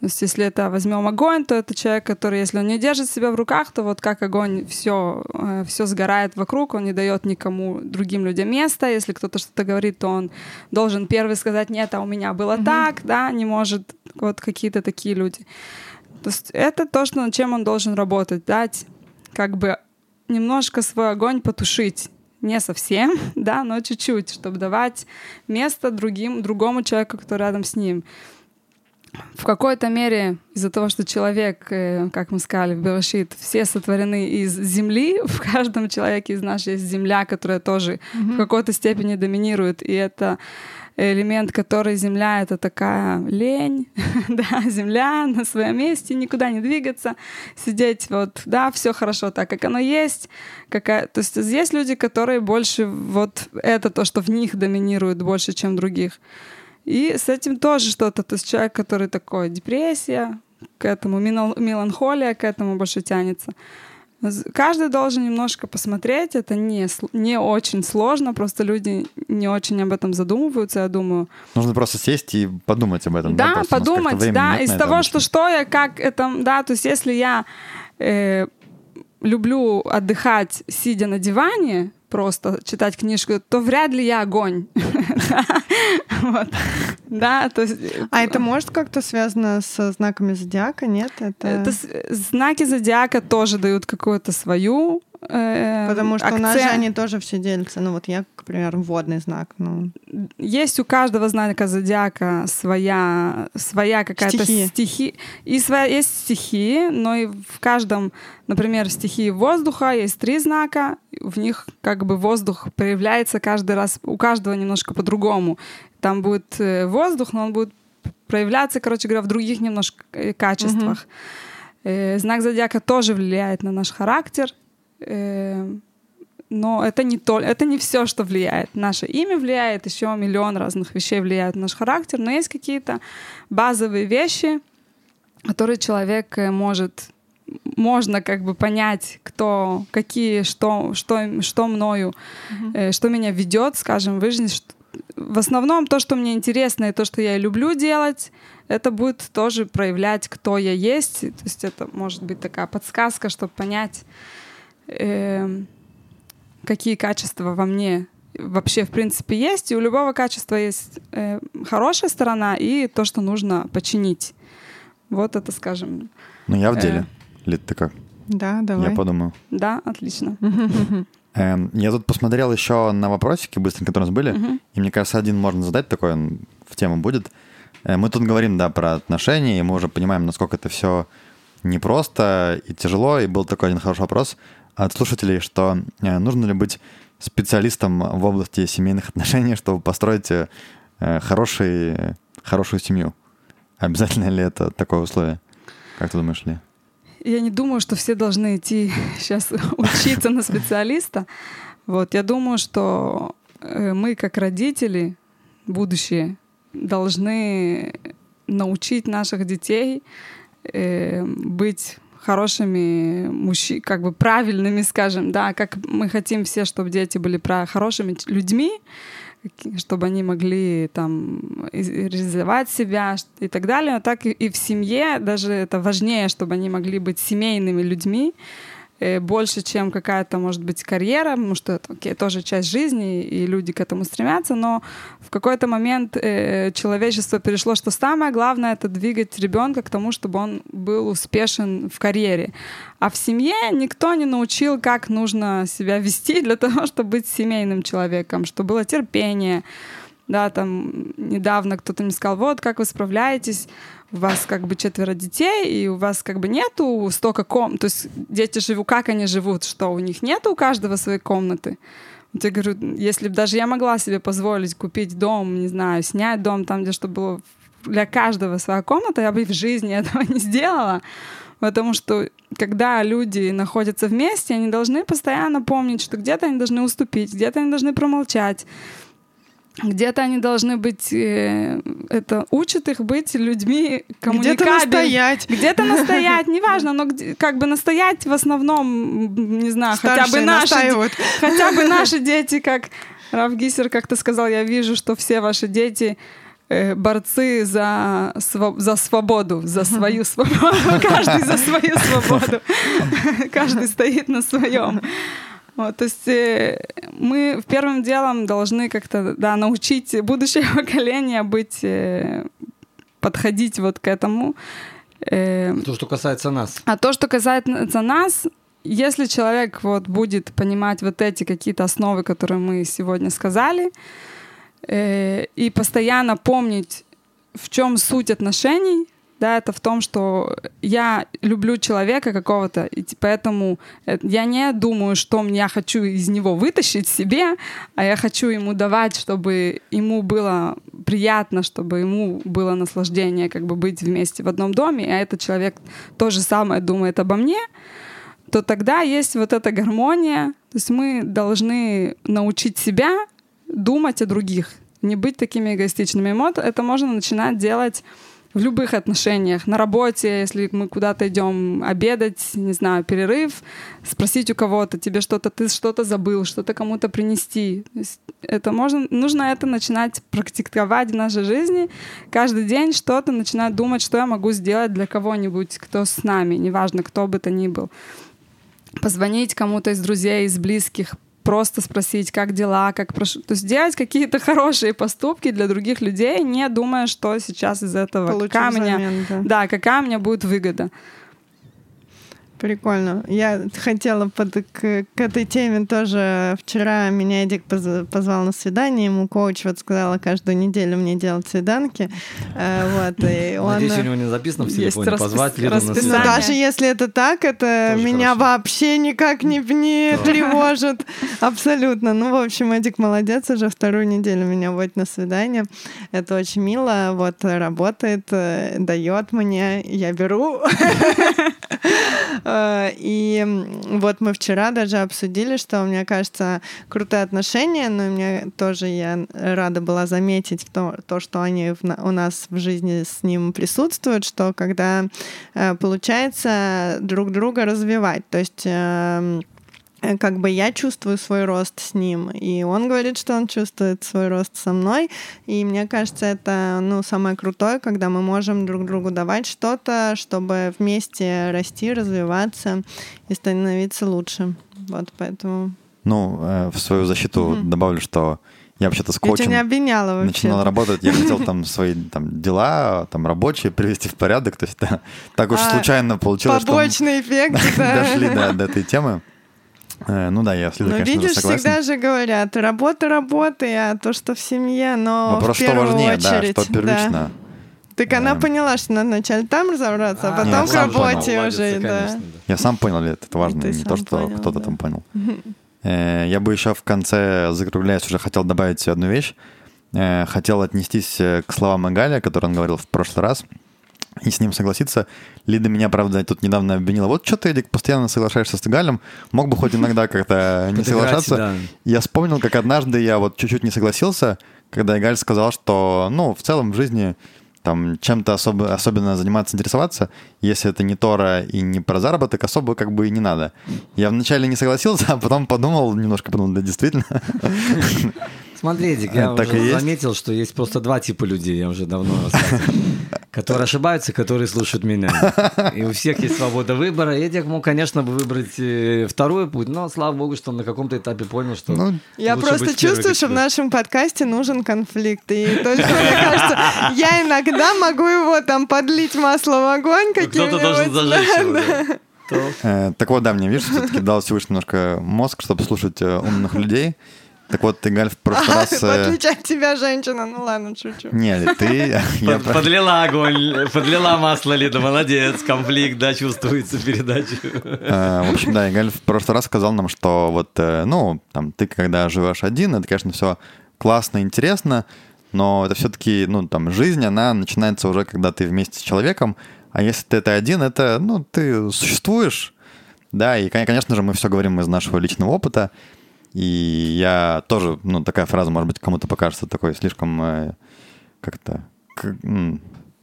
То есть, если это возьмем огонь, то это человек, который, если он не держит себя в руках, то вот как огонь все, э, все сгорает вокруг, он не дает никому другим людям места. Если кто-то что-то говорит, то он должен первый сказать нет, а у меня было mm-hmm. так, да, не может вот какие-то такие люди. То есть это то, что, над чем он должен работать, дать как бы немножко свой огонь потушить не совсем, да, но чуть-чуть, чтобы давать место другим, другому человеку, кто рядом с ним в какой-то мере из-за того, что человек, э, как мы сказали в Белошит, все сотворены из земли, в каждом человеке из нас есть земля, которая тоже mm-hmm. в какой-то степени доминирует, и это элемент, который земля — это такая лень, да, земля на своем месте, никуда не двигаться, сидеть вот, да, все хорошо так, как оно есть. Какая... То есть есть люди, которые больше вот это то, что в них доминирует больше, чем других. И с этим тоже что-то. То есть человек, который такой, депрессия, к этому меланхолия, к этому больше тянется. Каждый должен немножко посмотреть, это не, не очень сложно, просто люди не очень об этом задумываются, я думаю. Нужно просто сесть и подумать об этом. Да, да подумать, да, из того, что что я, как это, да, то есть если я э, люблю отдыхать, сидя на диване, просто читать книжку, то вряд ли я огонь. Да, то есть... А это может как-то связано со знаками зодиака, нет? Это... Знаки зодиака тоже дают какую-то свою Э, Потому что акцент... у нас же они тоже все делятся. Ну вот я, к примеру, водный знак. Ну. Есть у каждого знака зодиака своя, своя какая-то стихия. стихи. И своя, есть стихии, но и в каждом, например, стихии воздуха есть три знака. В них как бы воздух проявляется каждый раз, у каждого немножко по-другому. Там будет э, воздух, но он будет проявляться, короче говоря, в других немножко э, качествах. Угу. Знак зодиака тоже влияет на наш характер, но это не то, это не все, что влияет. Наше имя влияет, еще миллион разных вещей влияют на наш характер, но есть какие-то базовые вещи, которые человек э, может можно как бы понять, кто, какие, что, что, что мною, mm-hmm. э, что меня ведет, скажем, в жизни. Что... В основном то, что мне интересно и то, что я люблю делать, это будет тоже проявлять, кто я есть. То есть это может быть такая подсказка, чтобы понять, э, какие качества во мне вообще в принципе есть. И у любого качества есть э, хорошая сторона и то, что нужно починить. Вот это, скажем. Ну, я в деле. Э, Лид, ты как? Да, давай. Я подумаю. Да, отлично. Эм, я тут посмотрел еще на вопросики быстренько, которые у нас были, и мне кажется, один можно задать такой, он в тему будет. Э, мы тут говорим, да, про отношения, и мы уже понимаем, насколько это все непросто и тяжело. И был такой один хороший вопрос от слушателей, что э, нужно ли быть специалистом в области семейных отношений, чтобы построить э, хороший, хорошую семью. Обязательно ли это такое условие? Как ты думаешь, ли? Я не думаю, что все должны идти сейчас учиться на специалиста. Вот, я думаю, что э, мы, как родители, будущие, должны научить наших детей быть хорошими мужчинами, как бы правильными, скажем, да, как мы хотим все, чтобы дети были хорошими людьми, чтобы они могли там реализовать себя и так далее, так и в семье даже это важнее, чтобы они могли быть семейными людьми, больше, чем какая-то, может быть, карьера, потому что это окей, тоже часть жизни, и люди к этому стремятся, но в какой-то момент э, человечество перешло, что самое главное — это двигать ребенка к тому, чтобы он был успешен в карьере. А в семье никто не научил, как нужно себя вести для того, чтобы быть семейным человеком, чтобы было терпение, да, там недавно кто-то мне сказал, вот, как вы справляетесь, у вас как бы четверо детей, и у вас как бы нету столько комнат, то есть дети живут, как они живут, что у них нету у каждого своей комнаты. Вот я говорю, если бы даже я могла себе позволить купить дом, не знаю, снять дом там, где чтобы было для каждого своя комната, я бы в жизни этого не сделала. Потому что когда люди находятся вместе, они должны постоянно помнить, что где-то они должны уступить, где-то они должны промолчать, где-то они должны быть, э, это учат их быть людьми коммуникабельными. Где-то настоять. Где-то настоять, неважно, но где, как бы настоять в основном, не знаю, хотя бы, наши, настаивают. хотя бы наши дети, как Раф Гиссер как-то сказал, я вижу, что все ваши дети э, борцы за, за свободу, за свою свободу. Каждый за свою свободу. Каждый стоит на своем. Вот, то есть э, мы первым делом должны как-то да, научить будущее поколение быть, э, подходить вот к этому. Э, То, что касается нас. а то, что касается нас, если человек вот будет понимать вот эти какие-то основы, которые мы сегодня сказали, э, и постоянно помнить, в чем суть отношений, да, это в том, что я люблю человека какого-то, и поэтому э, я не думаю, что я хочу из него вытащить себе, а я хочу ему давать, чтобы ему было приятно, чтобы ему было наслаждение как бы быть вместе в одном доме, а этот человек то же самое думает обо мне, то тогда есть вот эта гармония. То есть мы должны научить себя думать о других, не быть такими эгоистичными. Это можно начинать делать в любых отношениях. На работе, если мы куда-то идем обедать, не знаю, перерыв, спросить у кого-то, тебе что-то, ты что-то забыл, что-то кому-то принести. Это можно, нужно это начинать практиковать в нашей жизни. Каждый день что-то начинать думать, что я могу сделать для кого-нибудь, кто с нами, неважно, кто бы то ни был позвонить кому-то из друзей, из близких, просто спросить, как дела, как прошу. То есть делать какие-то хорошие поступки для других людей, не думая, что сейчас из этого мне, взамен, да. да, какая мне будет выгода. Прикольно. Я хотела под, к, к этой теме тоже. Вчера меня Эдик поз- позвал на свидание. Ему коуч вот сказала каждую неделю мне делать свиданки. Э, Вот, и он... Надеюсь, у него не записано в Есть телефоне распис- позвать Лиду на. Но свидание. даже если это так, это Тоже меня хорошо. вообще никак не, не тревожит. Абсолютно. Ну, в общем, Эдик молодец, уже вторую неделю меня водит на свидание. Это очень мило. Вот работает, э, дает мне, я беру. Э, И вот мы вчера даже обсудили, что, мне кажется, крутые отношения, но мне тоже я рада была заметить то, то что они в у нас в жизни с ним присутствуют, что когда э, получается друг друга развивать, то есть эм, как бы я чувствую свой рост с ним, и он говорит, что он чувствует свой рост со мной, и мне кажется, это ну самое крутое, когда мы можем друг другу давать что-то, чтобы вместе расти, развиваться и становиться лучше. Вот поэтому Ну, э, в свою защиту добавлю, что я вообще-то с я тебя не обвиняла вообще. начинал работать, я хотел там свои там, дела там рабочие привести в порядок, то есть да, так уж А, случайно получилось, что Побочный эффект, да. дошли до, до этой темы. Э, Ну да, я с Лидой, Но конечно видишь, согласен. всегда же говорят, работа работы, а то, что в семье, но Вопрос, в что первую важнее, да, очередь. что первично. Так она Да. поняла, что надо вначале там разобраться, а, А, потом к сам понял. работе Молодец, уже, конечно, да. да. Я сам понял, это важно, Ты не то, что понял, кто-то да. там понял. Э, Я бы еще в конце, закругляясь, уже хотел добавить одну вещь. Э, Хотел отнестись к словам Игаля, которые он говорил в прошлый раз, и с ним согласиться. Лида меня, правда, тут недавно обвинила. Вот что ты, Эдик, постоянно соглашаешься с Игалем, мог бы хоть иногда как-то не соглашаться. да. Я вспомнил, как однажды я вот чуть-чуть не согласился, когда Игаль сказал, что, ну, в целом в жизни там чем-то особо, особенно заниматься, интересоваться, если это не Тора и не про заработок, особо как бы и не надо. Я вначале не согласился, а потом подумал, немножко подумал, да, действительно. Смотри, Дик, я Так уже есть. заметил, что есть просто два типа людей, я уже давно. Которые ошибаются, которые слушают меня. И у всех есть свобода выбора. Эдик мог, конечно, бы выбрать э, второй путь, но слава богу, что он на каком-то этапе понял, что Ну, Я просто чувствую, что в нашем подкасте нужен конфликт. И только, мне кажется, я иногда могу его там подлить масло в огонь Кто-то должен зажечь его. да. То- Э, Так вот, да, мне, видишь, все-таки дал всего лишь немножко мозг, чтобы слушать э, умных людей. Так вот, ты, Галь, в прошлый раз... В э, отличие от тебя, женщина. Ну ладно, шучу. Не, ты... Подлила огонь, подлила масло, Лида, молодец, конфликт, да, чувствуется передача. Э, В общем, да, Игаль в прошлый раз сказал нам, что вот, э, ну, там, ты когда живешь один, это, конечно, все классно, интересно, но это все-таки, ну, там, жизнь, она начинается уже, когда ты вместе с человеком, А если ты это один, это, ну, ты существуешь, да, и, конечно же, мы все говорим из нашего личного опыта, и я тоже, ну, такая фраза, может быть, кому-то покажется такой слишком э, как-то, как, ну,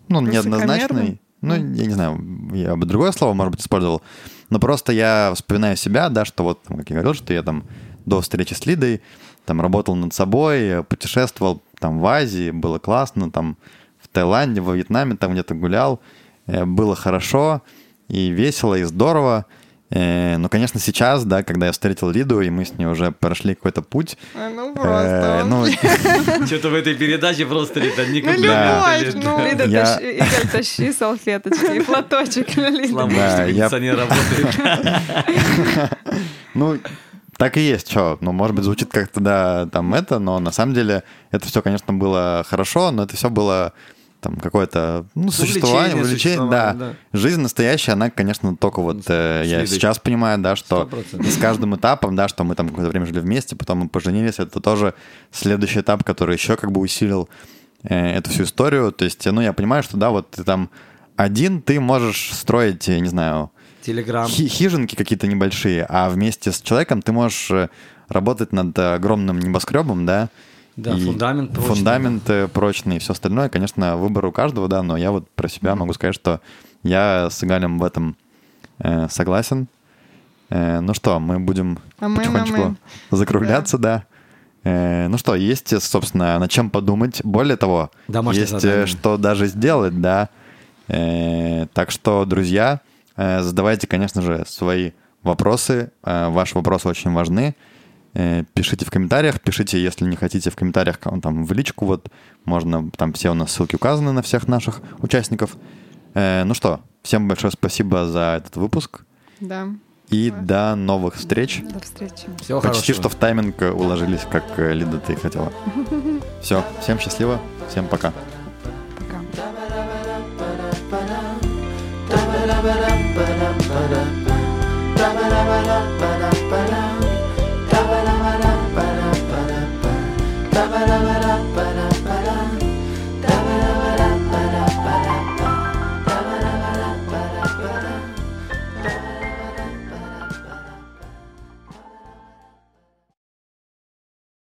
неоднозначный. Ну, я не знаю, я бы другое слово, может быть, использовал. Но просто я вспоминаю себя, да, что вот, как я говорил, что я там до встречи с Лидой там работал над собой, путешествовал там в Азии, было классно, там в Таиланде, во Вьетнаме там где-то гулял, э, было хорошо и весело, и здорово. Э, ну, конечно, сейчас, да, когда я встретил Лиду, и мы с ней уже прошли какой-то путь. А, ну, просто. Э, ну... Что-то в этой передаче просто, Лида, никак ну, любовь, ну, Лида, да. тащи, салфеточки и платочек. Да, я... не работает. Ну, так и есть, что. Ну, может быть, звучит как-то, да, там это, но на самом деле это все, конечно, было хорошо, но это все было там какое-то ну, существование, увлечение, да. да. Жизнь настоящая, она, конечно, только вот э, я сейчас понимаю, да, что 100%. с каждым этапом, да, что мы там какое-то время жили вместе, потом мы поженились, это тоже следующий этап, который еще как бы усилил э, эту всю историю. То есть, ну, я понимаю, что да, вот ты там один, ты можешь строить, не знаю, Телеграм. хижинки какие-то небольшие, а вместе с человеком ты можешь э, работать над огромным небоскребом, да, да, и фундамент прочный. Фундамент да. прочный и все остальное, конечно, выбор у каждого, да, но я вот про себя mm-hmm. могу сказать, что я с Галем в этом э, согласен. Э, ну что, мы будем а потихонечку мы, мы. закругляться, да. да. Э, ну что, есть, собственно, над чем подумать. Более того, Домашнее есть задание. что даже сделать, да. Э, так что, друзья, э, задавайте, конечно же, свои вопросы. Э, ваши вопросы очень важны. Э, пишите в комментариях, пишите, если не хотите в комментариях, там в личку, вот можно, там все у нас ссылки указаны на всех наших участников. Э, ну что, всем большое спасибо за этот выпуск. Да. И да. до новых встреч. До встречи. Всего Почти хорошего. что в тайминг уложились, как э, Лида ты хотела. Все, всем счастливо, всем. Пока.